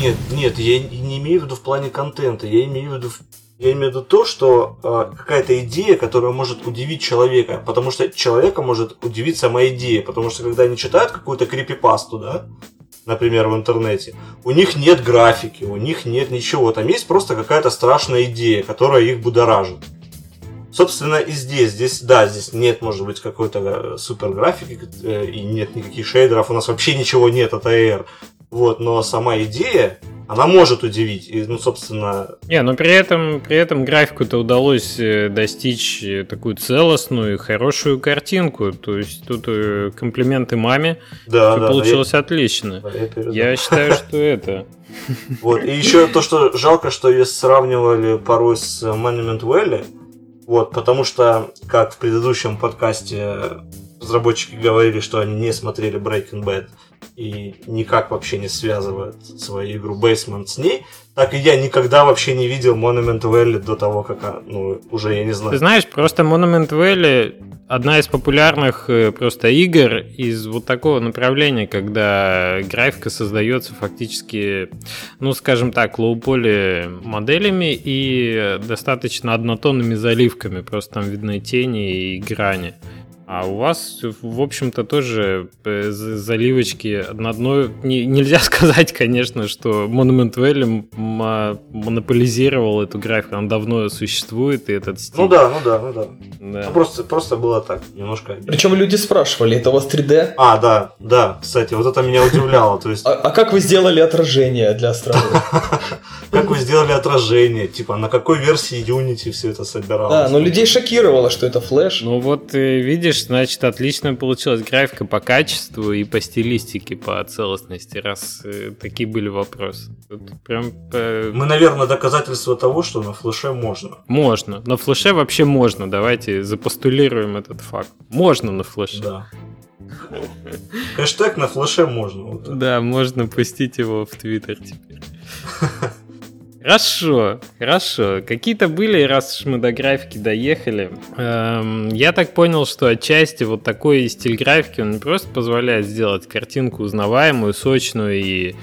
Нет, нет, я не имею в виду в плане контента. Я имею в виду, я имею в виду то, что э, какая-то идея, которая может удивить человека. Потому что человека может удивить сама идея. Потому что когда они читают какую-то крипипасту, да, например, в интернете, у них нет графики, у них нет ничего. Там есть просто какая-то страшная идея, которая их будоражит. Собственно, и здесь. Здесь, да, здесь нет, может быть, какой-то э, супер графики э, и нет никаких шейдеров. У нас вообще ничего нет от AR. Вот, но сама идея, она может удивить. И, ну, собственно... Не, но при этом, при этом графику-то удалось э, достичь такую целостную и хорошую картинку. То есть тут комплименты маме. Да, да. Получилось я... отлично. Да, я, я считаю, что это... Вот. И еще то, что жалко, что ее сравнивали порой с Monument Valley, вот, потому что, как в предыдущем подкасте разработчики говорили, что они не смотрели Breaking Bad и никак вообще не связывают свою игру Basement с ней, так и я никогда вообще не видел Monument Valley до того, как, ну, уже я не знаю. Ты знаешь, просто Monument Valley одна из популярных э, просто игр из вот такого направления, когда графика создается фактически, ну, скажем так, лоу-поли моделями и достаточно однотонными заливками, просто там видны тени и грани. А у вас, в общем-то, тоже э, заливочки на одной... Не, нельзя сказать, конечно, что Monument Valley монополизировал эту графику. Она давно существует, и этот стиль... Ну да, ну да, ну да. да. Ну, просто, просто было так, немножко... Причем люди спрашивали, это у вас 3D? А, да, да, кстати, вот это меня удивляло. То есть... а, а как вы сделали отражение для страны? Как вы сделали отражение? Типа, на какой версии Unity все это собиралось? Да, но людей шокировало, что это флеш. Ну вот, э, видишь, значит, отлично получилась графика по качеству и по стилистике, по целостности, раз э, такие были вопросы. Тут прям... По... Мы, наверное, доказательство того, что на флеше можно. Можно. На флеше вообще можно. Давайте запостулируем этот факт. Можно на флеше. Да. Хэштег на флеше можно. Вот да, можно пустить его в Твиттер теперь. Хорошо, хорошо. Какие-то были, раз уж мы до графики доехали. Эм, я так понял, что отчасти вот такой стиль графики, он не просто позволяет сделать картинку узнаваемую, сочную и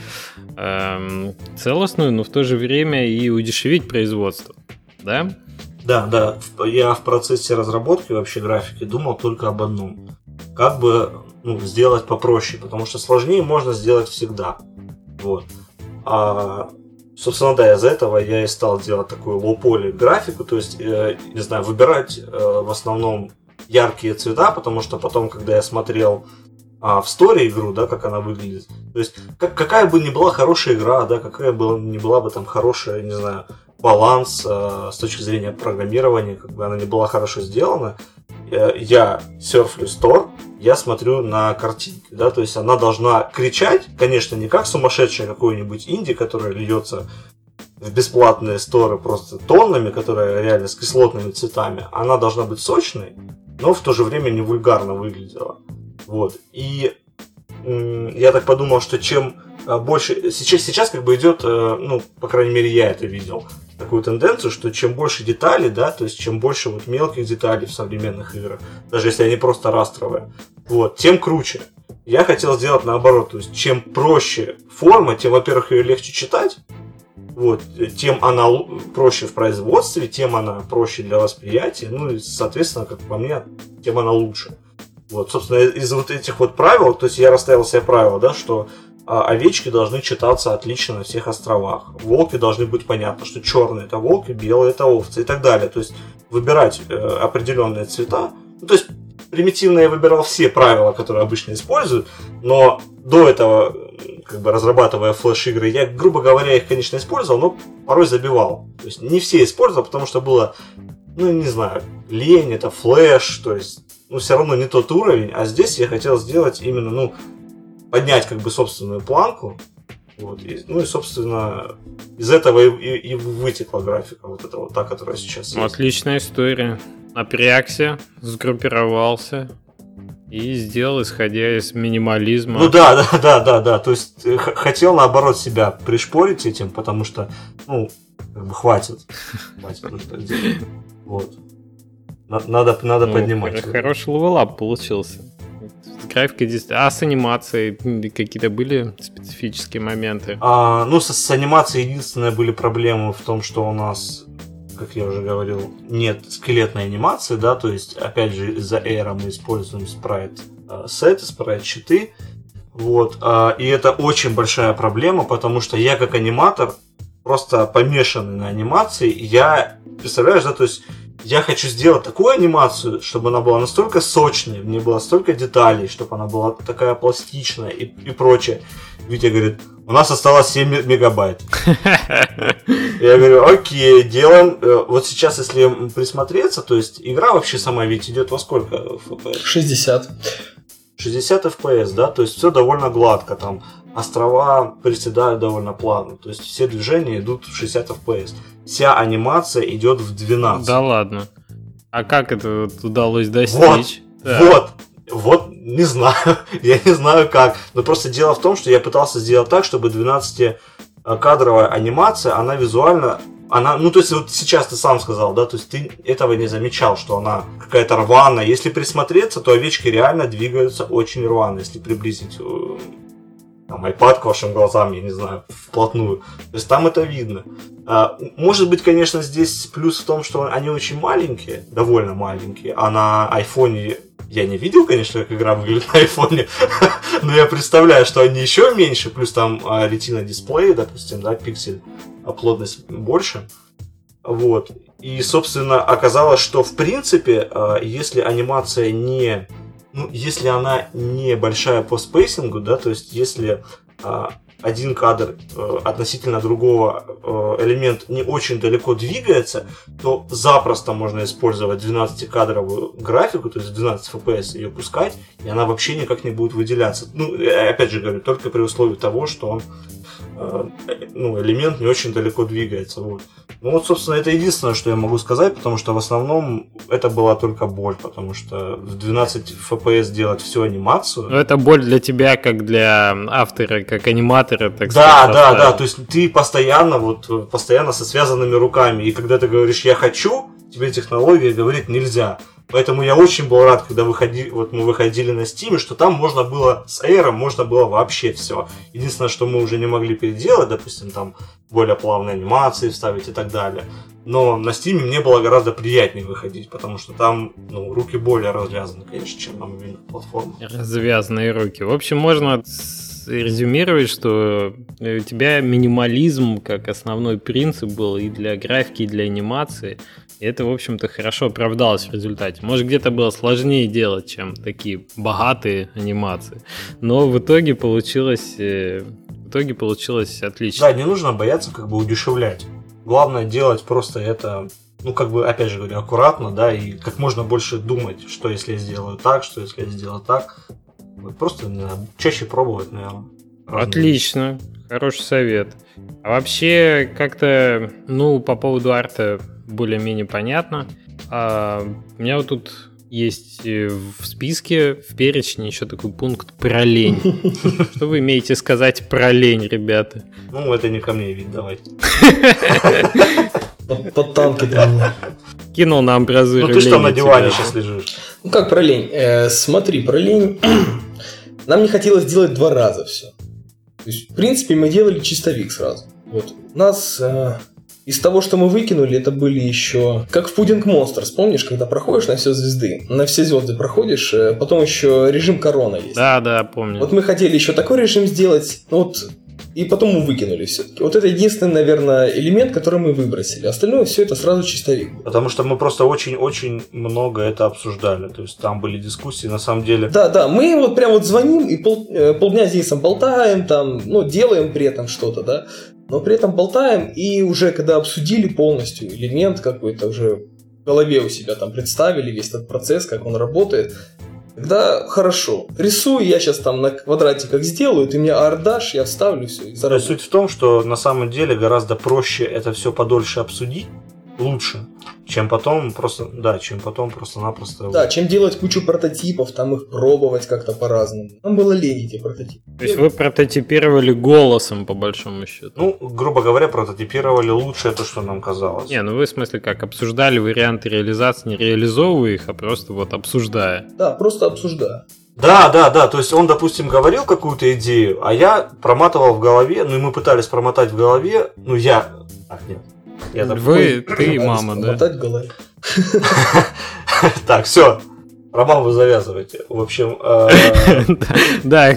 эм, целостную, но в то же время и удешевить производство. Да? Да, да. Я в процессе разработки вообще графики думал только об одном. Как бы ну, сделать попроще, потому что сложнее можно сделать всегда. Вот. А, собственно, да, из-за этого я и стал делать такую лоу-поли графику, то есть, э, не знаю, выбирать э, в основном яркие цвета, потому что потом, когда я смотрел а, в сторе игру, да, как она выглядит, то есть, как, какая бы ни была хорошая игра, да, какая бы ни была бы там хорошая, не знаю, баланс э, с точки зрения программирования, как бы она не была хорошо сделана, я серфлю стор, я смотрю на картинки, да, то есть она должна кричать, конечно, не как сумасшедшая какой-нибудь инди, которая льется в бесплатные сторы просто тоннами, которая реально с кислотными цветами, она должна быть сочной, но в то же время не вульгарно выглядела. Вот. И я так подумал, что чем э, больше... Сейчас, сейчас как бы идет, э, ну, по крайней мере, я это видел, такую тенденцию, что чем больше деталей, да, то есть чем больше вот мелких деталей в современных играх, даже если они просто растровые, вот, тем круче. Я хотел сделать наоборот, то есть чем проще форма, тем, во-первых, ее легче читать, вот, тем она проще в производстве, тем она проще для восприятия, ну и, соответственно, как по мне, тем она лучше. Вот, собственно, из вот этих вот правил, то есть я расставил себе правила, да, что а овечки должны читаться отлично на всех островах. Волки должны быть понятно, что черные это волки, белые это овцы и так далее. То есть выбирать э, определенные цвета. Ну, то есть примитивно я выбирал все правила, которые обычно используют, но до этого, как бы разрабатывая флеш-игры, я, грубо говоря, их, конечно, использовал, но порой забивал. То есть не все использовал, потому что было, ну, не знаю, лень, это флеш, то есть, ну, все равно не тот уровень, а здесь я хотел сделать именно, ну, поднять как бы собственную планку. Вот, и, ну и, собственно, из этого и, и, и вытекла графика, вот эта вот та, которая сейчас есть. Отличная история. Напрягся, сгруппировался и сделал, исходя из минимализма. Ну да, да, да, да, да. То есть э, хотел наоборот себя пришпорить этим, потому что, ну, как бы хватит. Хватит так делать. Вот. Надо, надо ну, поднимать. Хороший level up получился графика действительно... А с анимацией какие-то были специфические моменты? А, ну, с, с анимацией единственное были проблемы в том, что у нас как я уже говорил, нет скелетной анимации, да, то есть, опять же, из-за Air мы используем спрайт э, сеты, спрайт щиты, вот, э, и это очень большая проблема, потому что я как аниматор просто помешанный на анимации, я, представляешь, да, то есть я хочу сделать такую анимацию, чтобы она была настолько сочной, в ней было столько деталей, чтобы она была такая пластичная и, и прочее. Витя говорит, у нас осталось 7 мегабайт. Я говорю, окей, делаем. Э, вот сейчас, если присмотреться, то есть игра вообще сама ведь идет во сколько FPS? 60. 60 FPS, да, то есть все довольно гладко, там острова приседают довольно плавно, то есть все движения идут в 60 FPS вся анимация идет в 12. Да ладно. А как это удалось достичь? Вот, да. вот, вот, не знаю, я не знаю как. Но просто дело в том, что я пытался сделать так, чтобы 12-кадровая анимация, она визуально, она, ну то есть вот сейчас ты сам сказал, да, то есть ты этого не замечал, что она какая-то рваная. Если присмотреться, то овечки реально двигаются очень рвано, если приблизить э, там, iPad к вашим глазам, я не знаю, вплотную. То есть там это видно. А, может быть, конечно, здесь плюс в том, что они очень маленькие, довольно маленькие, а на айфоне я не видел, конечно, как игра выглядит на айфоне, но я представляю, что они еще меньше, плюс там Retina дисплей, допустим, да, пиксель, а плотность больше. Вот. И, собственно, оказалось, что в принципе, а, если анимация не ну, если она не большая по spacing у, да, то есть если а, один кадр э, относительно другого э, элемент не очень далеко двигается, то запросто можно использовать 12-кадровую графику, то есть 12 FPS ее пускать, и она вообще никак не будет выделяться. Ну, опять же говорю, только при условии того, что он ну, элемент не очень далеко двигается. Вот. Ну вот, собственно, это единственное, что я могу сказать, потому что в основном это была только боль, потому что в 12 FPS делать всю анимацию. Но это боль для тебя, как для автора, как аниматора, так да, сказать. Да, да, да, то есть ты постоянно, вот, постоянно со связанными руками, и когда ты говоришь «я хочу», тебе технология говорит «нельзя». Поэтому я очень был рад, когда выходи, вот мы выходили на Steam, что там можно было с Air можно было вообще все. Единственное, что мы уже не могли переделать, допустим, там более плавные анимации вставить и так далее. Но на Steam мне было гораздо приятнее выходить, потому что там ну, руки более развязаны, конечно, чем на мобильных платформах. Развязанные руки. В общем, можно резюмировать, что у тебя минимализм как основной принцип был и для графики, и для анимации. И это, в общем-то, хорошо оправдалось в результате. Может, где-то было сложнее делать, чем такие богатые анимации. Но в итоге получилось, э, в итоге получилось отлично. Да, не нужно бояться как бы удешевлять. Главное делать просто это, ну, как бы, опять же говорю, аккуратно, да, и как можно больше думать, что если я сделаю так, что если я сделаю так. Просто наверное, чаще пробовать, наверное. Отлично, хороший совет. А вообще, как-то, ну, по поводу арта более-менее понятно. А у меня вот тут есть э, в списке, в перечне еще такой пункт про лень. Что вы имеете сказать про лень, ребята? Ну, это не ко мне вид, давай. Под танки Кинул на амбразуру Ну ты что на диване сейчас лежишь? Ну как про лень? Э, смотри, про лень. Нам не хотелось делать два раза все. То есть, в принципе, мы делали чистовик сразу. Вот. У нас э, из того, что мы выкинули, это были еще... Как в Пудинг Monsters, помнишь, когда проходишь на все звезды? На все звезды проходишь, э, потом еще режим корона есть. Да, да, помню. Вот мы хотели еще такой режим сделать, ну вот и потом мы выкинули все-таки. Вот это единственный, наверное, элемент, который мы выбросили. Остальное все это сразу чистовик. Потому что мы просто очень-очень много это обсуждали. То есть там были дискуссии, на самом деле. Да, да, мы вот прям вот звоним и пол, э, полдня здесь болтаем, там, ну, делаем при этом что-то, да но при этом болтаем, и уже когда обсудили полностью элемент какой-то, уже в голове у себя там представили весь этот процесс, как он работает, Тогда хорошо. Рисую, я сейчас там на квадратиках сделаю, ты мне ардаш, я вставлю все. И суть в том, что на самом деле гораздо проще это все подольше обсудить, лучше, чем потом просто, да, чем потом просто-напросто... Да, чем делать кучу прототипов, там их пробовать как-то по-разному. Нам было лень эти прототипы. То есть вы прототипировали голосом, по большому счету? Ну, грубо говоря, прототипировали лучшее то, что нам казалось. Не, ну вы в смысле как, обсуждали варианты реализации, не реализовывая их, а просто вот обсуждая? Да, просто обсуждая. Да, да, да. То есть он, допустим, говорил какую-то идею, а я проматывал в голове, ну и мы пытались промотать в голове, ну я... А, нет, я Вы, ты и мама, да? Так, все. Роман, вы завязываете. В общем... Э, да,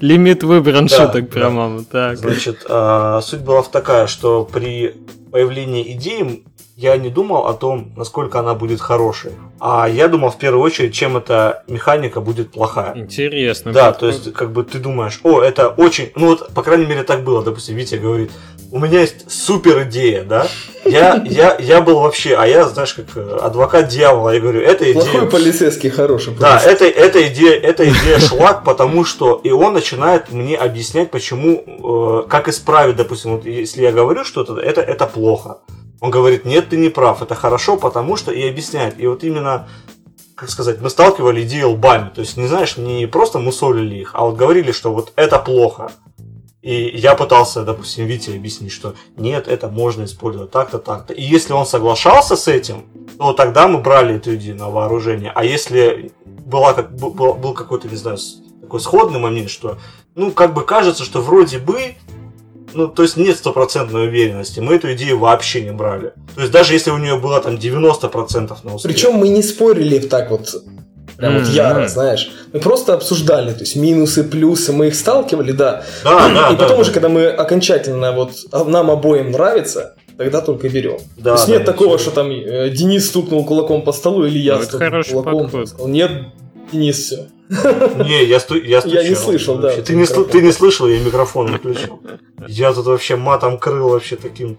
лимит выбран шуток про маму. Значит, э, суть была такая, что при появлении идеи я не думал о том, насколько она будет хорошей. А я думал в первую очередь, чем эта механика будет плохая. Интересно. Да, то есть, как бы ты думаешь, о, это очень. Ну вот, по крайней мере, так было. Допустим, Витя говорит, у меня есть супер идея, да? Я, я, я был вообще, а я, знаешь, как э, адвокат дьявола, я говорю, эта идея... Плохой полицейский, хороший Да, это, эта, идея, эта идея шлак, потому что... И он начинает мне объяснять, почему, э, как исправить, допустим, вот если я говорю что-то, это, это плохо. Он говорит, нет, ты не прав, это хорошо, потому что и объясняет. И вот именно, как сказать, мы сталкивали идеи лбами. То есть, не знаешь, не просто мусолили их, а вот говорили, что вот это плохо. И я пытался, допустим, Вите объяснить, что нет, это можно использовать так-то, так-то. И если он соглашался с этим, то тогда мы брали эту идею на вооружение. А если была, как, был, был какой-то, не знаю, такой сходный момент, что, ну, как бы кажется, что вроде бы ну, то есть нет стопроцентной уверенности. Мы эту идею вообще не брали. То есть даже если у нее было там 90% на успех. Причем мы не спорили так вот Прям вот яро, знаешь. Мы просто обсуждали, то есть минусы, плюсы, мы их сталкивали, да. Да, да. И потом да, уже, да. когда мы окончательно вот нам обоим нравится, тогда только берем. Да, то есть да, нет такого, что там э, Денис стукнул кулаком по столу или я ну, стукнул кулаком. Подход. Нет, Денис, все. Не, я, сту, я стучал. Я не слышал, да. Ты не, ты не слышал, я микрафон выключил. Я тут вообще матом крыл вообще таким.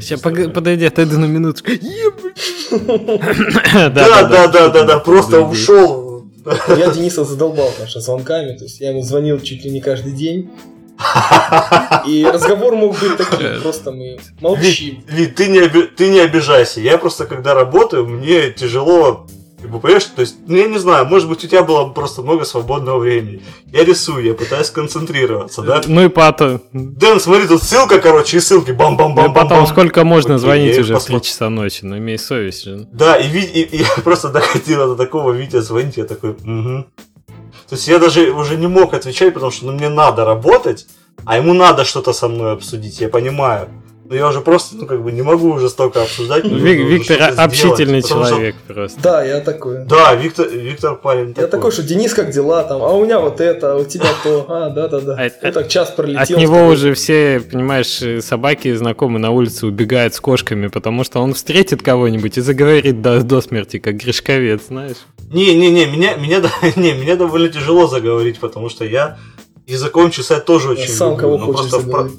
Сейчас подойди, отойду на минутку. Да, да, да, да, да, просто ушел. Я Дениса задолбал, конечно, звонками. То есть я ему звонил чуть ли не каждый день. И разговор мог быть таким, просто мы молчим. Вид, ты, не, ты не обижайся. Я просто, когда работаю, мне тяжело Как бы, понимаешь, то есть, ну, я не знаю, может быть, у тебя было просто много свободного времени. Я рисую, я пытаюсь сконцентрироваться, да? Ну и потом... Дэн, смотри, тут ссылка, короче, и ссылки, бам-бам-бам. Ну и потом сколько можно Окей, звонить уже в 3 часа ночи, ну имей совесть же. Да, и, и, и я просто доходил до такого, Витя звонить, я такой, угу. То есть я даже уже не мог отвечать, потому что ну, мне надо работать, а ему надо что-то со мной обсудить, я понимаю. Но я уже просто, ну, как бы не могу уже столько обсуждать. Вик, Виктор общительный сделать, человек что... просто. Да, я такой. Да, Виктор, Виктор парень Я такой. такой, что Денис, как дела там? А у меня вот это, а у тебя то. А, да-да-да. А, вот так час пролетел. От него уже все, понимаешь, собаки знакомые на улице убегают с кошками, потому что он встретит кого-нибудь и заговорит до, до смерти, как Гришковец, знаешь. Не-не-не, меня, меня, не, меня довольно тяжело заговорить, потому что я языком чесать тоже очень я сам люблю. кого хочешь заговорить.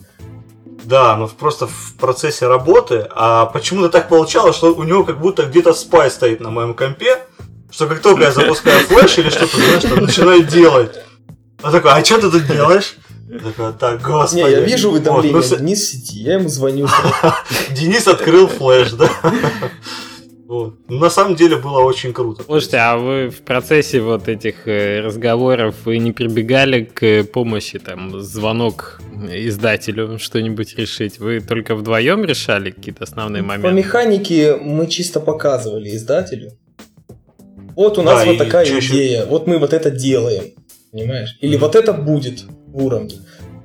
Да, но просто в процессе работы, а почему-то так получалось, что у него как будто где-то спай стоит на моем компе, что как только я запускаю флеш или что-то, знаешь, там начинает делать. Он такой, а что ты тут делаешь? такой, так, господи. Не, я вижу уведомление, вот, ну, Денис в сети, я ему звоню. Денис открыл флеш, да? Вот. Ну, на самом деле было очень круто. Слушайте, а вы в процессе вот этих э, разговоров вы не прибегали к помощи, там, звонок издателю что-нибудь решить? Вы только вдвоем решали какие-то основные моменты? По механике мы чисто показывали издателю. Вот у нас да, вот такая чаще... идея, вот мы вот это делаем, понимаешь? Или mm-hmm. вот это будет в уровне.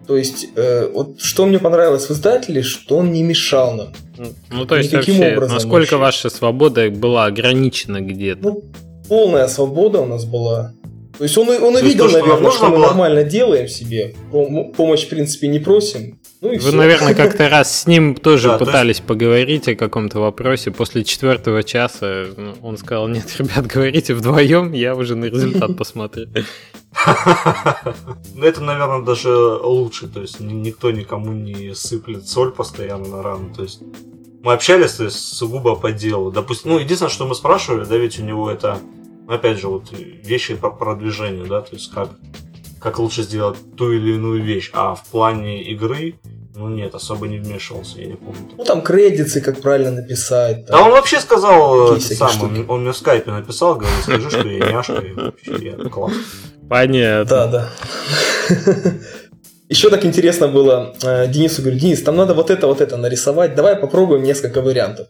То есть, э, вот что мне понравилось в издателе, что он не мешал нам. Ну, то есть, вообще, образом насколько вообще. ваша свобода была ограничена где-то? Ну, полная свобода у нас была. То есть он, он и видел, то, наверное, что мы было... нормально делаем себе. Помощь, в принципе, не просим. Ну Вы, все. наверное, как-то раз с ним тоже да, пытались есть... поговорить о каком-то вопросе. После четвертого часа ну, он сказал, нет, ребят, говорите вдвоем, я уже на результат посмотрю. Ну, это, наверное, даже лучше. То есть никто никому не сыплет соль постоянно на рану. То есть мы общались, то есть сугубо по делу. Допустим, ну, единственное, что мы спрашивали, да, ведь у него это, опять же, вот вещи по продвижению, да, то есть как как лучше сделать ту или иную вещь. А в плане игры, ну нет, особо не вмешивался, я не помню. Ну там кредиты, как правильно написать. Там. Да он вообще сказал, это сам, он, он мне в скайпе написал, говорит, скажи, что я няшка, и вообще я класс. Понятно. Да, да. Еще так интересно было, э, Денису говорю, Денис, там надо вот это, вот это нарисовать, давай попробуем несколько вариантов.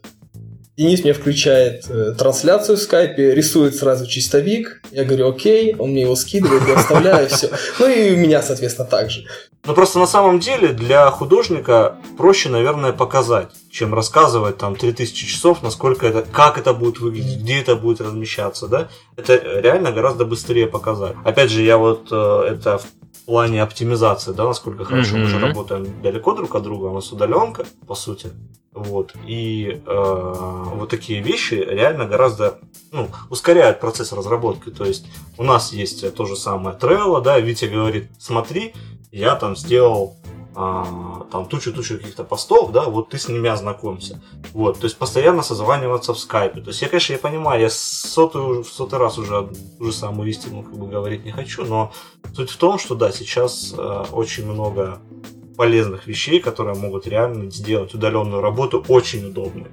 Денис мне включает э, трансляцию в скайпе, рисует сразу чистовик. Я говорю, окей, он мне его скидывает, я оставляю, все. Ну и у меня, соответственно, так же. Ну просто на самом деле для художника проще, наверное, показать, чем рассказывать там 3000 часов, насколько это, как это будет выглядеть, где это будет размещаться, да. Это реально гораздо быстрее показать. Опять же, я вот э, это плане оптимизации, да, насколько хорошо mm-hmm. мы же работаем далеко друг от друга, у нас удаленка, по сути. Вот. И э, вот такие вещи реально гораздо ну, ускоряют процесс разработки. То есть у нас есть то же самое Trello, да, Витя говорит, смотри, я там сделал там тучу-тучу каких-то постов, да, вот ты с ними ознакомься. Вот, то есть постоянно созваниваться в скайпе. То есть я, конечно, я понимаю, я сотый, в сотый раз уже ту же самую истину как бы говорить не хочу, но суть в том, что да, сейчас э, очень много полезных вещей, которые могут реально сделать удаленную работу очень удобной.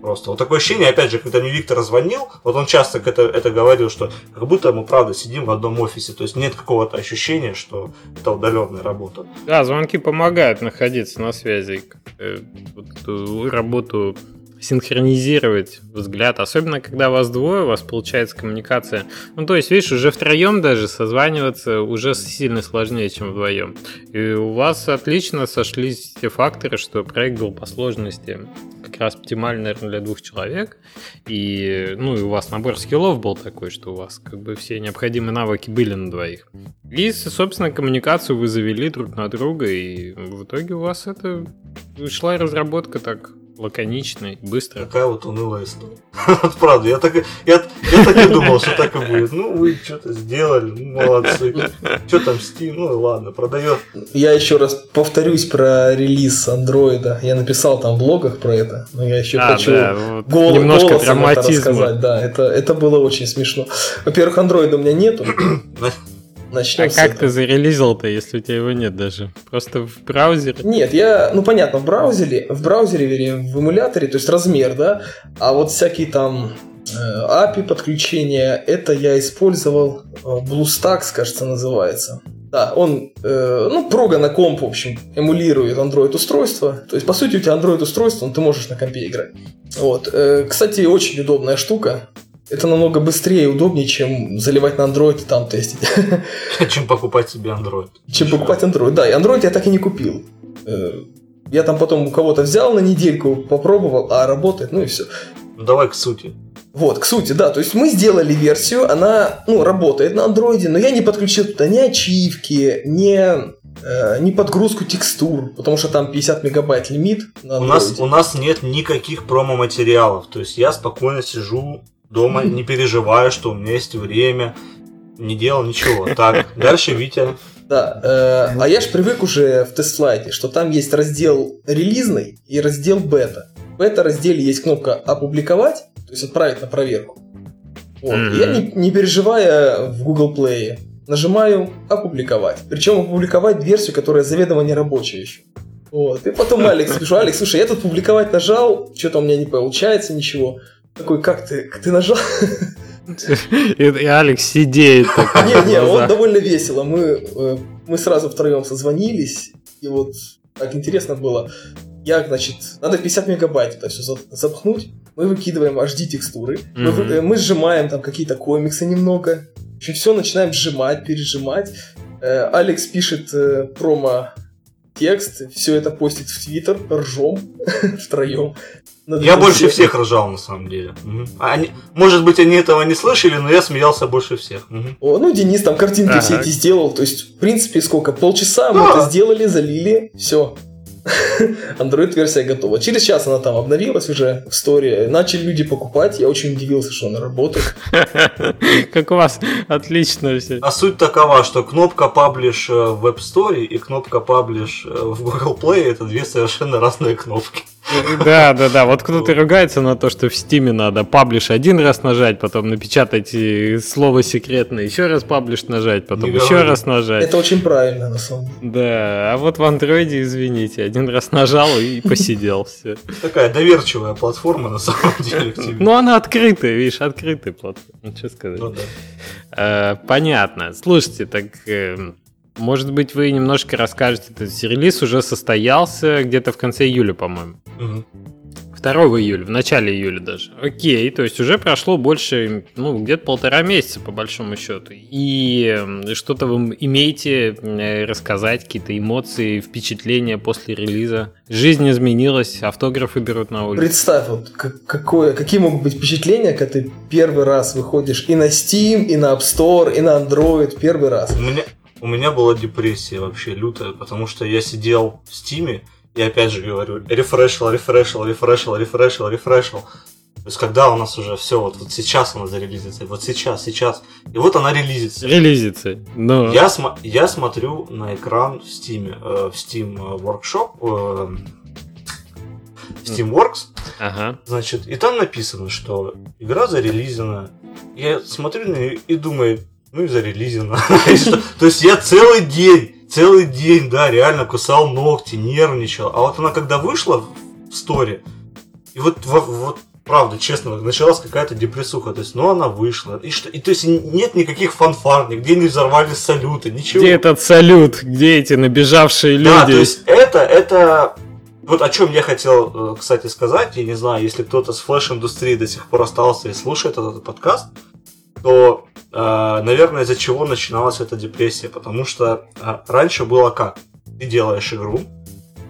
Просто вот такое ощущение, опять же, когда мне Виктор звонил, вот он часто это, это говорил, что как будто мы, правда, сидим в одном офисе, то есть нет какого-то ощущения, что это удаленная работа. Да, звонки помогают находиться на связи, вот, работу синхронизировать взгляд, особенно когда вас двое, у вас получается коммуникация. Ну, то есть, видишь, уже втроем даже созваниваться уже сильно сложнее, чем вдвоем. И у вас отлично сошлись те факторы, что проект был по сложности как раз оптимальный, наверное, для двух человек. И, ну, и у вас набор скиллов был такой, что у вас как бы все необходимые навыки были на двоих. И, собственно, коммуникацию вы завели друг на друга, и в итоге у вас это шла разработка так лаконичный, быстро. Такая вот унылая история. Правда, я так, я, я так и думал, что так и будет. Ну, вы что-то сделали, ну, молодцы. Что там Steam? Ну, ладно, продает. Я еще раз повторюсь про релиз андроида. Я написал там в блогах про это, но я еще а, хочу да, вот гол- немножко драматизма. рассказать. Да, это, это было очень смешно. Во-первых, андроида у меня нету. Начнем а как этого. ты зарелизил-то, если у тебя его нет даже? Просто в браузере? Нет, я, ну понятно, в браузере, в браузере, вернее, в эмуляторе, то есть размер, да, а вот всякие там API подключения. Это я использовал BlueStacks, кажется, называется. Да, он, э, ну, прога на комп, в общем, эмулирует Android устройство. То есть, по сути, у тебя Android устройство, но ты можешь на компе играть. Вот. Э, кстати, очень удобная штука. Это намного быстрее и удобнее, чем заливать на Android и там тестить. Чем покупать себе Android. Чем покупать Android, да. И Android я так и не купил. Э, я там потом у кого-то взял на недельку, попробовал, а работает, ну и все. Ну давай к сути. Вот, к сути, да. То есть мы сделали версию, она, ну, работает на андроиде, но я не подключил туда ни ачивки, ни, э, ни подгрузку текстур, потому что там 50 мегабайт лимит У нас, у нас нет никаких промо-материалов. То есть я спокойно сижу дома, не переживаю, что у меня есть время, не делал ничего. Так, дальше Витя. Да, э, а я же привык уже в тест-флайте, что там есть раздел релизный и раздел бета. В этом разделе есть кнопка «Опубликовать», то есть отправить на проверку. Вот. Mm-hmm. Я, не, не переживая в Google Play, нажимаю «Опубликовать». Причем опубликовать версию, которая заведомо не рабочая еще. Вот. И потом Алекс пишу, Алекс, слушай, я тут публиковать нажал, что-то у меня не получается ничего. Такой, как ты, ты нажал? И, и Алекс сидеет. Не, не, он довольно весело. Мы, э, мы сразу втроем созвонились, и вот так интересно было. Я, значит, надо 50 мегабайт это все запхнуть. Мы выкидываем HD текстуры. Mm-hmm. Мы, мы сжимаем там какие-то комиксы немного. В общем, все начинаем сжимать, пережимать. Э, Алекс пишет э, промо текст, все это постит в Твиттер, ржем втроем. Я больше всех ржал, на самом деле. Угу. Они, может быть, они этого не слышали, но я смеялся больше всех. Угу. О, ну, Денис там картинки ага. все эти сделал. То есть, в принципе, сколько? Полчаса да. мы это сделали, залили, все. Android-версия готова. Через час она там обновилась уже в истории. Начали люди покупать. Я очень удивился, что она работает. Как у вас отлично все. А суть такова, что кнопка паблиш в App Store и кнопка паблиш в Google Play это две совершенно разные кнопки. Да, да, да. Вот кто-то ругается на то, что в Стиме надо паблиш один раз нажать, потом напечатать слово секретное, еще раз паблиш нажать, потом еще раз нажать. Это очень правильно, на самом деле. Да, а вот в андроиде, извините, один раз нажал и посидел все. Такая доверчивая платформа, на самом деле. Ну, она открытая, видишь, открытая платформа. Ну, что сказать. Ну, да. Э, понятно. Слушайте, так эм, может быть, вы немножко расскажете. Этот релиз уже состоялся где-то в конце июля, по-моему. Угу. 2 июля, в начале июля даже. Окей, то есть уже прошло больше, ну, где-то полтора месяца, по большому счету. И что-то вы имеете рассказать, какие-то эмоции, впечатления после релиза? Жизнь изменилась, автографы берут на улице. Представь, вот какое, какие могут быть впечатления, когда ты первый раз выходишь и на Steam, и на App Store, и на Android первый раз. У меня, у меня была депрессия вообще лютая, потому что я сидел в Стиме, и опять же говорю, рефрешил, рефрешил, рефрешил, рефрешил, рефрешил. То есть когда у нас уже все, вот, вот сейчас она зарелизится, вот сейчас, сейчас. И вот она релизится. Релизится. Но... Я, см- я смотрю на экран в Steam, э, в Steam Workshop, э, Steamworks. Ага. Значит, и там написано, что игра зарелизена. Я смотрю на нее и думаю, ну и зарелизено. То есть я целый день, целый день, да, реально кусал ногти, нервничал. А вот она когда вышла в сторе, и вот, вот правда, честно, началась какая-то депрессуха. То есть, ну, она вышла. И что? И то есть нет никаких фанфар, нигде не взорвали салюты, ничего. Где этот салют? Где эти набежавшие люди? Да, то есть это, это вот о чем я хотел, э, кстати, сказать, я не знаю, если кто-то с флеш-индустрии до сих пор остался и слушает этот подкаст, то, наверное, из-за чего начиналась эта депрессия. Потому что э, раньше было как? Ты делаешь игру,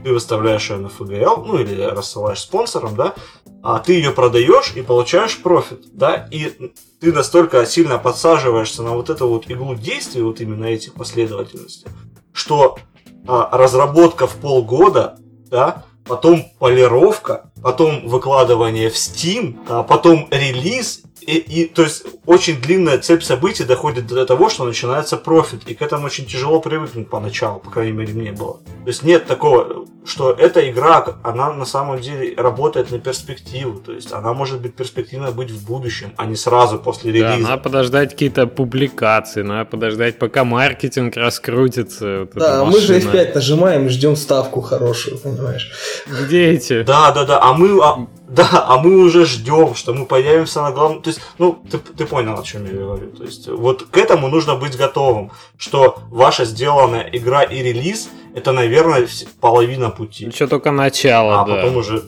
ты выставляешь ее на FGL, ну или рассылаешь спонсорам, да, а ты ее продаешь и получаешь профит, да, и ты настолько сильно подсаживаешься на вот эту вот иглу действий, вот именно этих последовательностей, что а, разработка в полгода, да, потом полировка, потом выкладывание в Steam, а потом релиз и, и, то есть, очень длинная цепь событий доходит до того, что начинается профит. И к этому очень тяжело привыкнуть поначалу, по крайней мере, мне было. То есть, нет такого, что эта игра, она на самом деле работает на перспективу. То есть, она может быть перспективной быть в будущем, а не сразу после релиза. Да, надо подождать какие-то публикации, надо подождать, пока маркетинг раскрутится. Вот да, мы же F5 нажимаем и ждем ставку хорошую, понимаешь? Где эти? Да, да, да. А мы, а, Да, а мы уже ждем, что мы появимся на главном... То есть, ну, ты, ты понял, о чем я говорю. То есть, вот к этому нужно быть готовым, что ваша сделанная игра и релиз — это, наверное, половина пути. Еще только начало, а да. потом уже...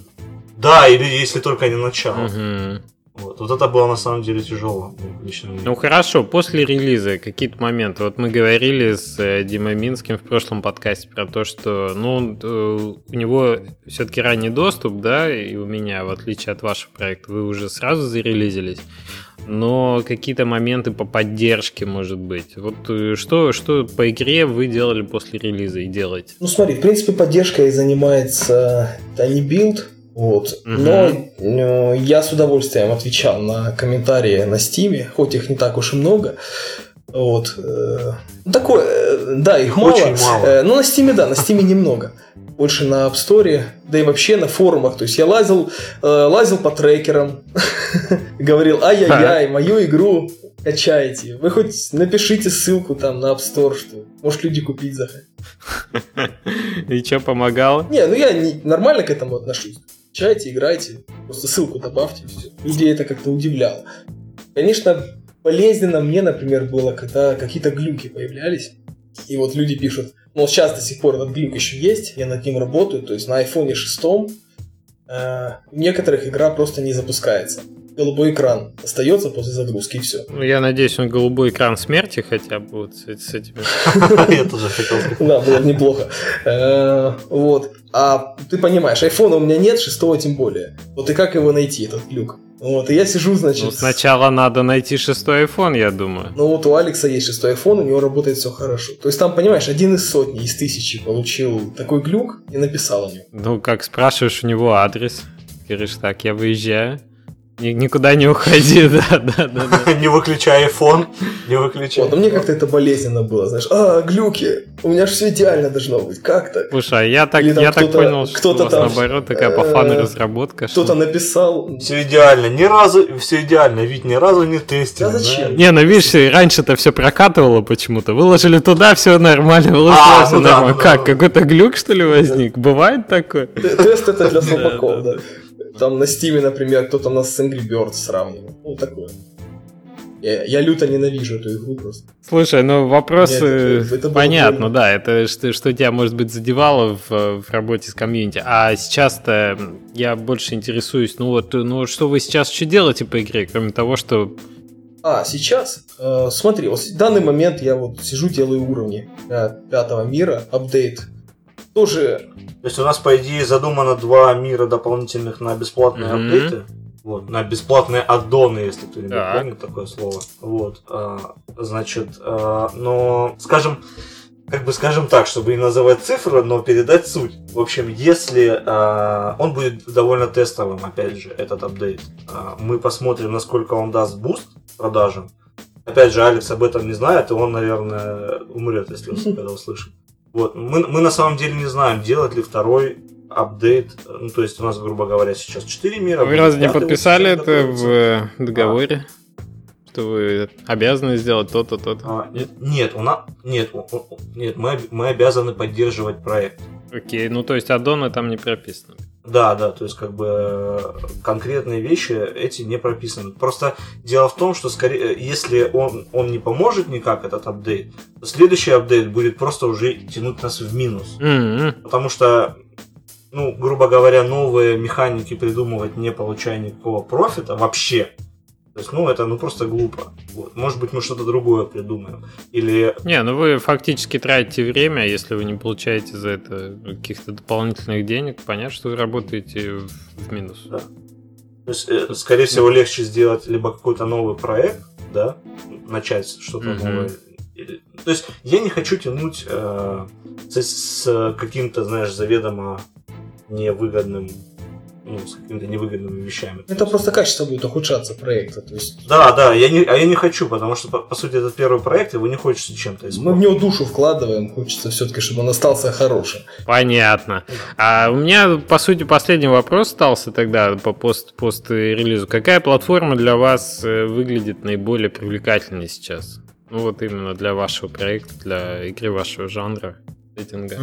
Да, или если только не начало. Угу. Вот. вот это было на самом деле тяжело. Лично ну хорошо, после релиза какие-то моменты. Вот мы говорили с э, Димой Минским в прошлом подкасте про то, что ну, э, у него все-таки ранний доступ, да, и у меня, в отличие от вашего проекта, вы уже сразу зарелизились. Но какие-то моменты по поддержке, может быть. Вот э, что, что по игре вы делали после релиза и делаете? Ну смотри, в принципе, поддержкой занимается Tiny Build, вот. Угу. Но э, я с удовольствием отвечал на комментарии на Стиме, хоть их не так уж и много. Вот. Э, такое, э, да, их мало. Очень мало. Э, но на Стиме, да, на Стиме немного. Больше на App Store, да и вообще на форумах. То есть я лазил, лазил по трекерам, говорил, ай-яй-яй, мою игру качаете. Вы хоть напишите ссылку там на App Store, что может люди купить захотят. И что, помогал? Не, ну я не, нормально к этому отношусь. Чайте, играйте, просто ссылку добавьте, все. Людей это как-то удивляло. Конечно, болезненно мне, например, было, когда какие-то глюки появлялись, и вот люди пишут, ну, сейчас до сих пор этот глюк еще есть, я над ним работаю, то есть на iPhone 6 э, у некоторых игра просто не запускается голубой экран остается после загрузки, и все. Ну, я надеюсь, он голубой экран смерти хотя бы вот с, с этими. Я тоже хотел Да, было бы неплохо. Э, вот. А ты понимаешь, айфона у меня нет, шестого тем более. Вот и как его найти, этот глюк? Вот, и я сижу, значит... Ну, сначала надо найти шестой iPhone, я думаю. Ну, вот у Алекса есть шестой iPhone, у него работает все хорошо. То есть там, понимаешь, один из сотни, из тысячи получил такой глюк и написал о нем. Ну, как спрашиваешь у него адрес, говоришь, так, я выезжаю. Никуда не уходи, да, да, да. Не выключай iPhone, не выключай. Вот, но мне как-то это болезненно было, знаешь. А, глюки, у меня же все идеально должно быть, как так? Слушай, а я так, я так понял, что кто-то там, наоборот такая по фану э, разработка. Кто-то написал. Все идеально, ни разу, все идеально, ведь ни разу не тестили. Да зачем? Не, ну видишь, раньше-то все прокатывало почему-то. Выложили туда, все нормально, выложили а, все ну нормально. Как, какой-то глюк, что ли, возник? Бывает такое? Тест это для слабаков, да. Там на Стиме, например, кто-то нас с Angry Birds сравнивал. Ну, такое. Я, я люто ненавижу эту игру просто. Слушай, ну вопрос Нет, это, это понятно, больно. да, это что, что тебя, может быть, задевало в, в работе с комьюнити. А сейчас-то я больше интересуюсь, ну вот, ну что вы сейчас еще делаете по игре, кроме того, что... А, сейчас? Э, смотри, вот в данный момент я вот сижу, делаю уровни для пятого мира, апдейт тоже... То есть у нас, по идее, задумано два мира дополнительных на бесплатные mm-hmm. апдейты. Вот, на бесплатные аддоны, если кто-нибудь так. помнит такое слово. Вот, а, значит, а, но, скажем, как бы скажем так, чтобы не называть цифры, но передать суть. В общем, если а, он будет довольно тестовым, опять же, этот апдейт, а, мы посмотрим, насколько он даст буст продажам. Опять же, Алекс об этом не знает, и он, наверное, умрет, если он это услышит. Вот. Мы, мы на самом деле не знаем, делать ли второй апдейт. Ну, то есть у нас, грубо говоря, сейчас 4 мира. Вы разве не подписали это в э, договоре? А. Что вы обязаны сделать то-то, то-то? А, нет, нет, у нас нет, нет, мы, мы обязаны поддерживать проект. Окей, ну то есть аддоны там не прописаны. Да, да, то есть как бы конкретные вещи эти не прописаны. Просто дело в том, что скорее, если он, он не поможет никак, этот апдейт, то следующий апдейт будет просто уже тянуть нас в минус. Mm-hmm. Потому что, ну, грубо говоря, новые механики придумывать, не получая никакого профита вообще, то есть, ну, это ну просто глупо. Вот. Может быть, мы что-то другое придумаем. Или... Не, ну вы фактически тратите время, если вы не получаете за это каких-то дополнительных денег. Понятно, что вы работаете в, минус. Да. То есть, э, скорее всего, легче сделать либо какой-то новый проект, да, начать что-то mm-hmm. новое. То есть, я не хочу тянуть э, с, с каким-то, знаешь, заведомо невыгодным ну, с какими-то невыгодными вещами. Это просто качество будет ухудшаться проекта. То есть... Да, да, я не, а я не хочу, потому что, по, по сути, это первый проект, его не хочется чем-то испортить. Мы в него душу вкладываем, хочется все-таки, чтобы он остался хорошим. Понятно. А у меня, по сути, последний вопрос остался тогда по пост, пост-релизу. Какая платформа для вас э, выглядит наиболее привлекательной сейчас? Ну вот именно для вашего проекта, для игры вашего жанра. Сеттинга.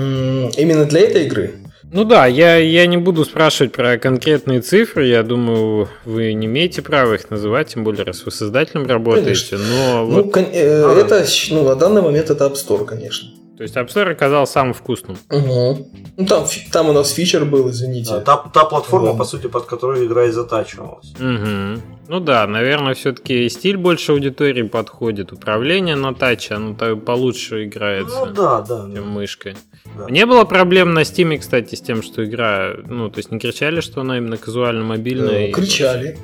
Именно для этой игры? Ну да, я, я не буду спрашивать про конкретные цифры, я думаю, вы не имеете права их называть, тем более, раз вы создателем работаете, конечно. но... Ну, вот... кон- э, а, это, ну, на данный момент это App Store, конечно. То есть App Store оказался самым вкусным. Угу. Ну, там, там у нас фичер был, извините. Да, та, та платформа, да. по сути, под которую игра и затачивалась. Угу. Ну да, наверное, все-таки стиль больше аудитории подходит. Управление на таче, оно получше играется. Ну да, да. Чем да. мышкой. Да. Не было проблем на Steam, кстати, с тем, что игра... Ну, то есть не кричали, что она именно казуально-мобильная? Э, кричали.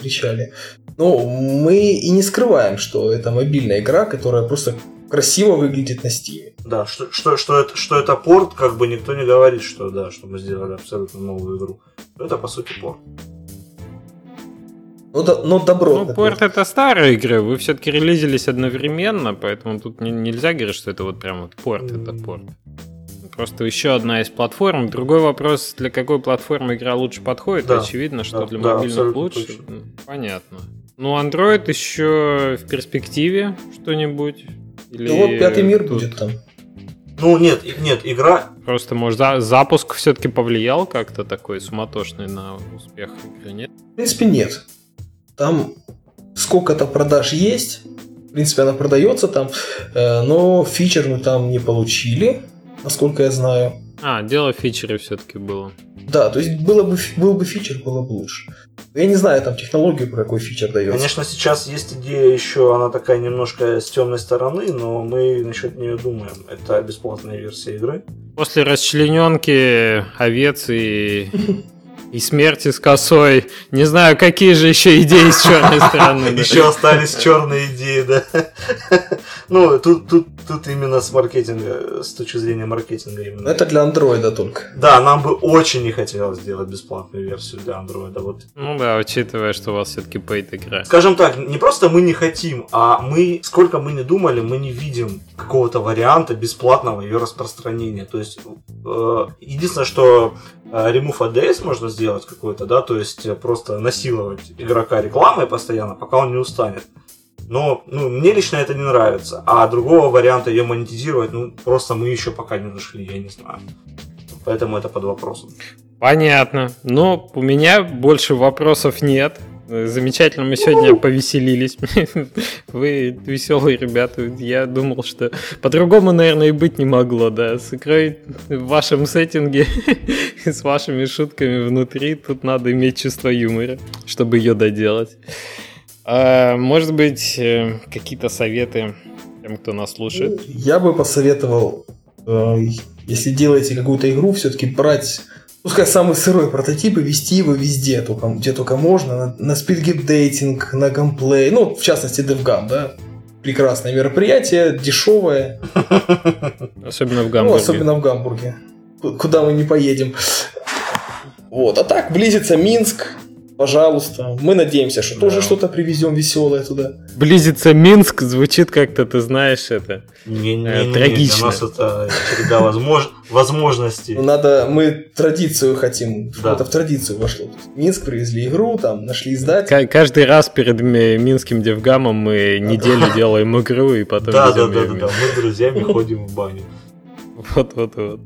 Кричали. Ну, мы и не скрываем, что это мобильная игра, которая просто красиво выглядит на Steam. Да, что, что, что, это, что это порт, как бы никто не говорит, что да, что мы сделали абсолютно новую игру. Это по сути порт. Ну, да, ну добро. Ну, порт это старые игры, вы все-таки релизились одновременно, поэтому тут не, нельзя говорить, что это вот прям вот порт, это порт. Просто еще одна из платформ. Другой вопрос, для какой платформы игра лучше подходит. Да. Очевидно, что да, для да, мобильных лучше. Точно. Понятно. Ну, Android еще в перспективе что-нибудь. Или ну вот пятый мир тут... будет там. Ну нет, нет, игра... Просто, может, за, запуск все-таки повлиял как-то такой суматошный на успех игры, нет? В принципе, нет. Там сколько-то продаж есть, в принципе, она продается там, э, но фичер мы там не получили, насколько я знаю. А, дело в фичере все-таки было. Да, то есть было бы, был бы фичер, было бы лучше. Я не знаю там технологию, про какой фичер дается. Конечно, сейчас есть идея еще, она такая немножко с темной стороны, но мы насчет нее думаем. Это бесплатная версия игры. После расчлененки овец и и смерти с косой. Не знаю, какие же еще идеи с черной стороны. Еще остались черные идеи, да. Ну, тут, тут, тут именно с маркетинга, с точки зрения маркетинга именно. Это для андроида только. Да, нам бы очень не хотелось сделать бесплатную версию для андроида. Вот. Ну да, учитывая, что у вас все-таки paid игра. Скажем так, не просто мы не хотим, а мы, сколько мы не думали, мы не видим какого-то варианта бесплатного ее распространения. То есть, э, единственное, что э, Remove ADS можно сделать, сделать какой-то, да, то есть э, просто насиловать игрока рекламой постоянно, пока он не устанет. Но ну, мне лично это не нравится. А другого варианта ее монетизировать, ну, просто мы еще пока не нашли, я не знаю. Поэтому это под вопросом. Понятно. Но у меня больше вопросов нет. Замечательно, мы сегодня повеселились. Вы веселые ребята. Я думал, что по-другому, наверное, и быть не могло, да. С игрой в вашем сеттинге, с вашими шутками внутри, тут надо иметь чувство юмора, чтобы ее доделать. А, может быть, э, какие-то советы тем, кто нас слушает? Я бы посоветовал, э, если делаете какую-то игру, все-таки брать пускай самый сырой прототип и вести его везде, только, где только можно, на, на спидгейт-дейтинг, на гамплей, ну, в частности, DevGam, да, прекрасное мероприятие, дешевое. Особенно в Гамбурге. Ну, особенно в Гамбурге, куда мы не поедем. Вот, а так близится Минск, Пожалуйста. Мы надеемся, что да. тоже что-то привезем веселое туда. Близится Минск, звучит как-то, ты знаешь, это не, не, э, не, трагично. Для нас это череда возмож... возможностей. Ну, надо, мы традицию хотим, да. это в традицию вошло. Минск привезли игру, там нашли издателя. Каждый раз перед Минским Девгамом мы неделю делаем игру и потом Да, да, да, да, да, мы с друзьями ходим в баню. Вот-вот-вот.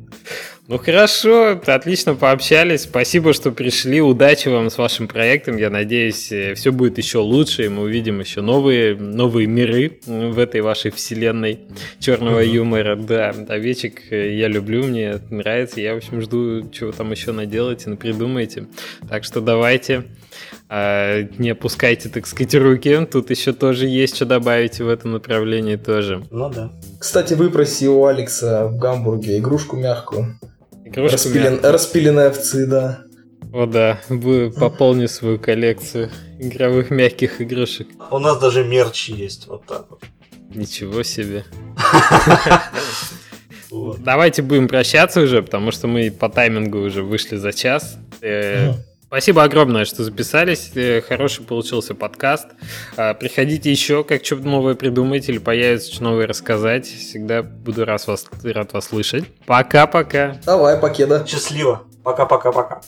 Ну хорошо, отлично пообщались. Спасибо, что пришли. Удачи вам с вашим проектом. Я надеюсь, э, все будет еще лучше, и мы увидим еще новые, новые миры в этой вашей вселенной черного mm-hmm. юмора. Да, овечек э, я люблю, мне нравится. Я, в общем, жду, чего там еще наделаете, придумайте. Так что давайте. А, не опускайте, так сказать, руки. Тут еще тоже есть что добавить в этом направлении тоже. Ну да. Кстати, выпроси у Алекса в Гамбурге игрушку мягкую. Игрушку Распилен... мягкую. Распиленные овцы, да. О да, пополни свою коллекцию игровых мягких игрушек. У нас даже мерч есть, вот так вот. Ничего себе. Давайте будем прощаться уже, потому что мы по таймингу уже вышли за час. Спасибо огромное, что записались. Э, хороший получился подкаст. А, приходите еще, как что-то новое придумать или появится что новое рассказать. Всегда буду рад вас, рад вас слышать. Пока-пока. Давай, покеда. Счастливо. Пока-пока-пока.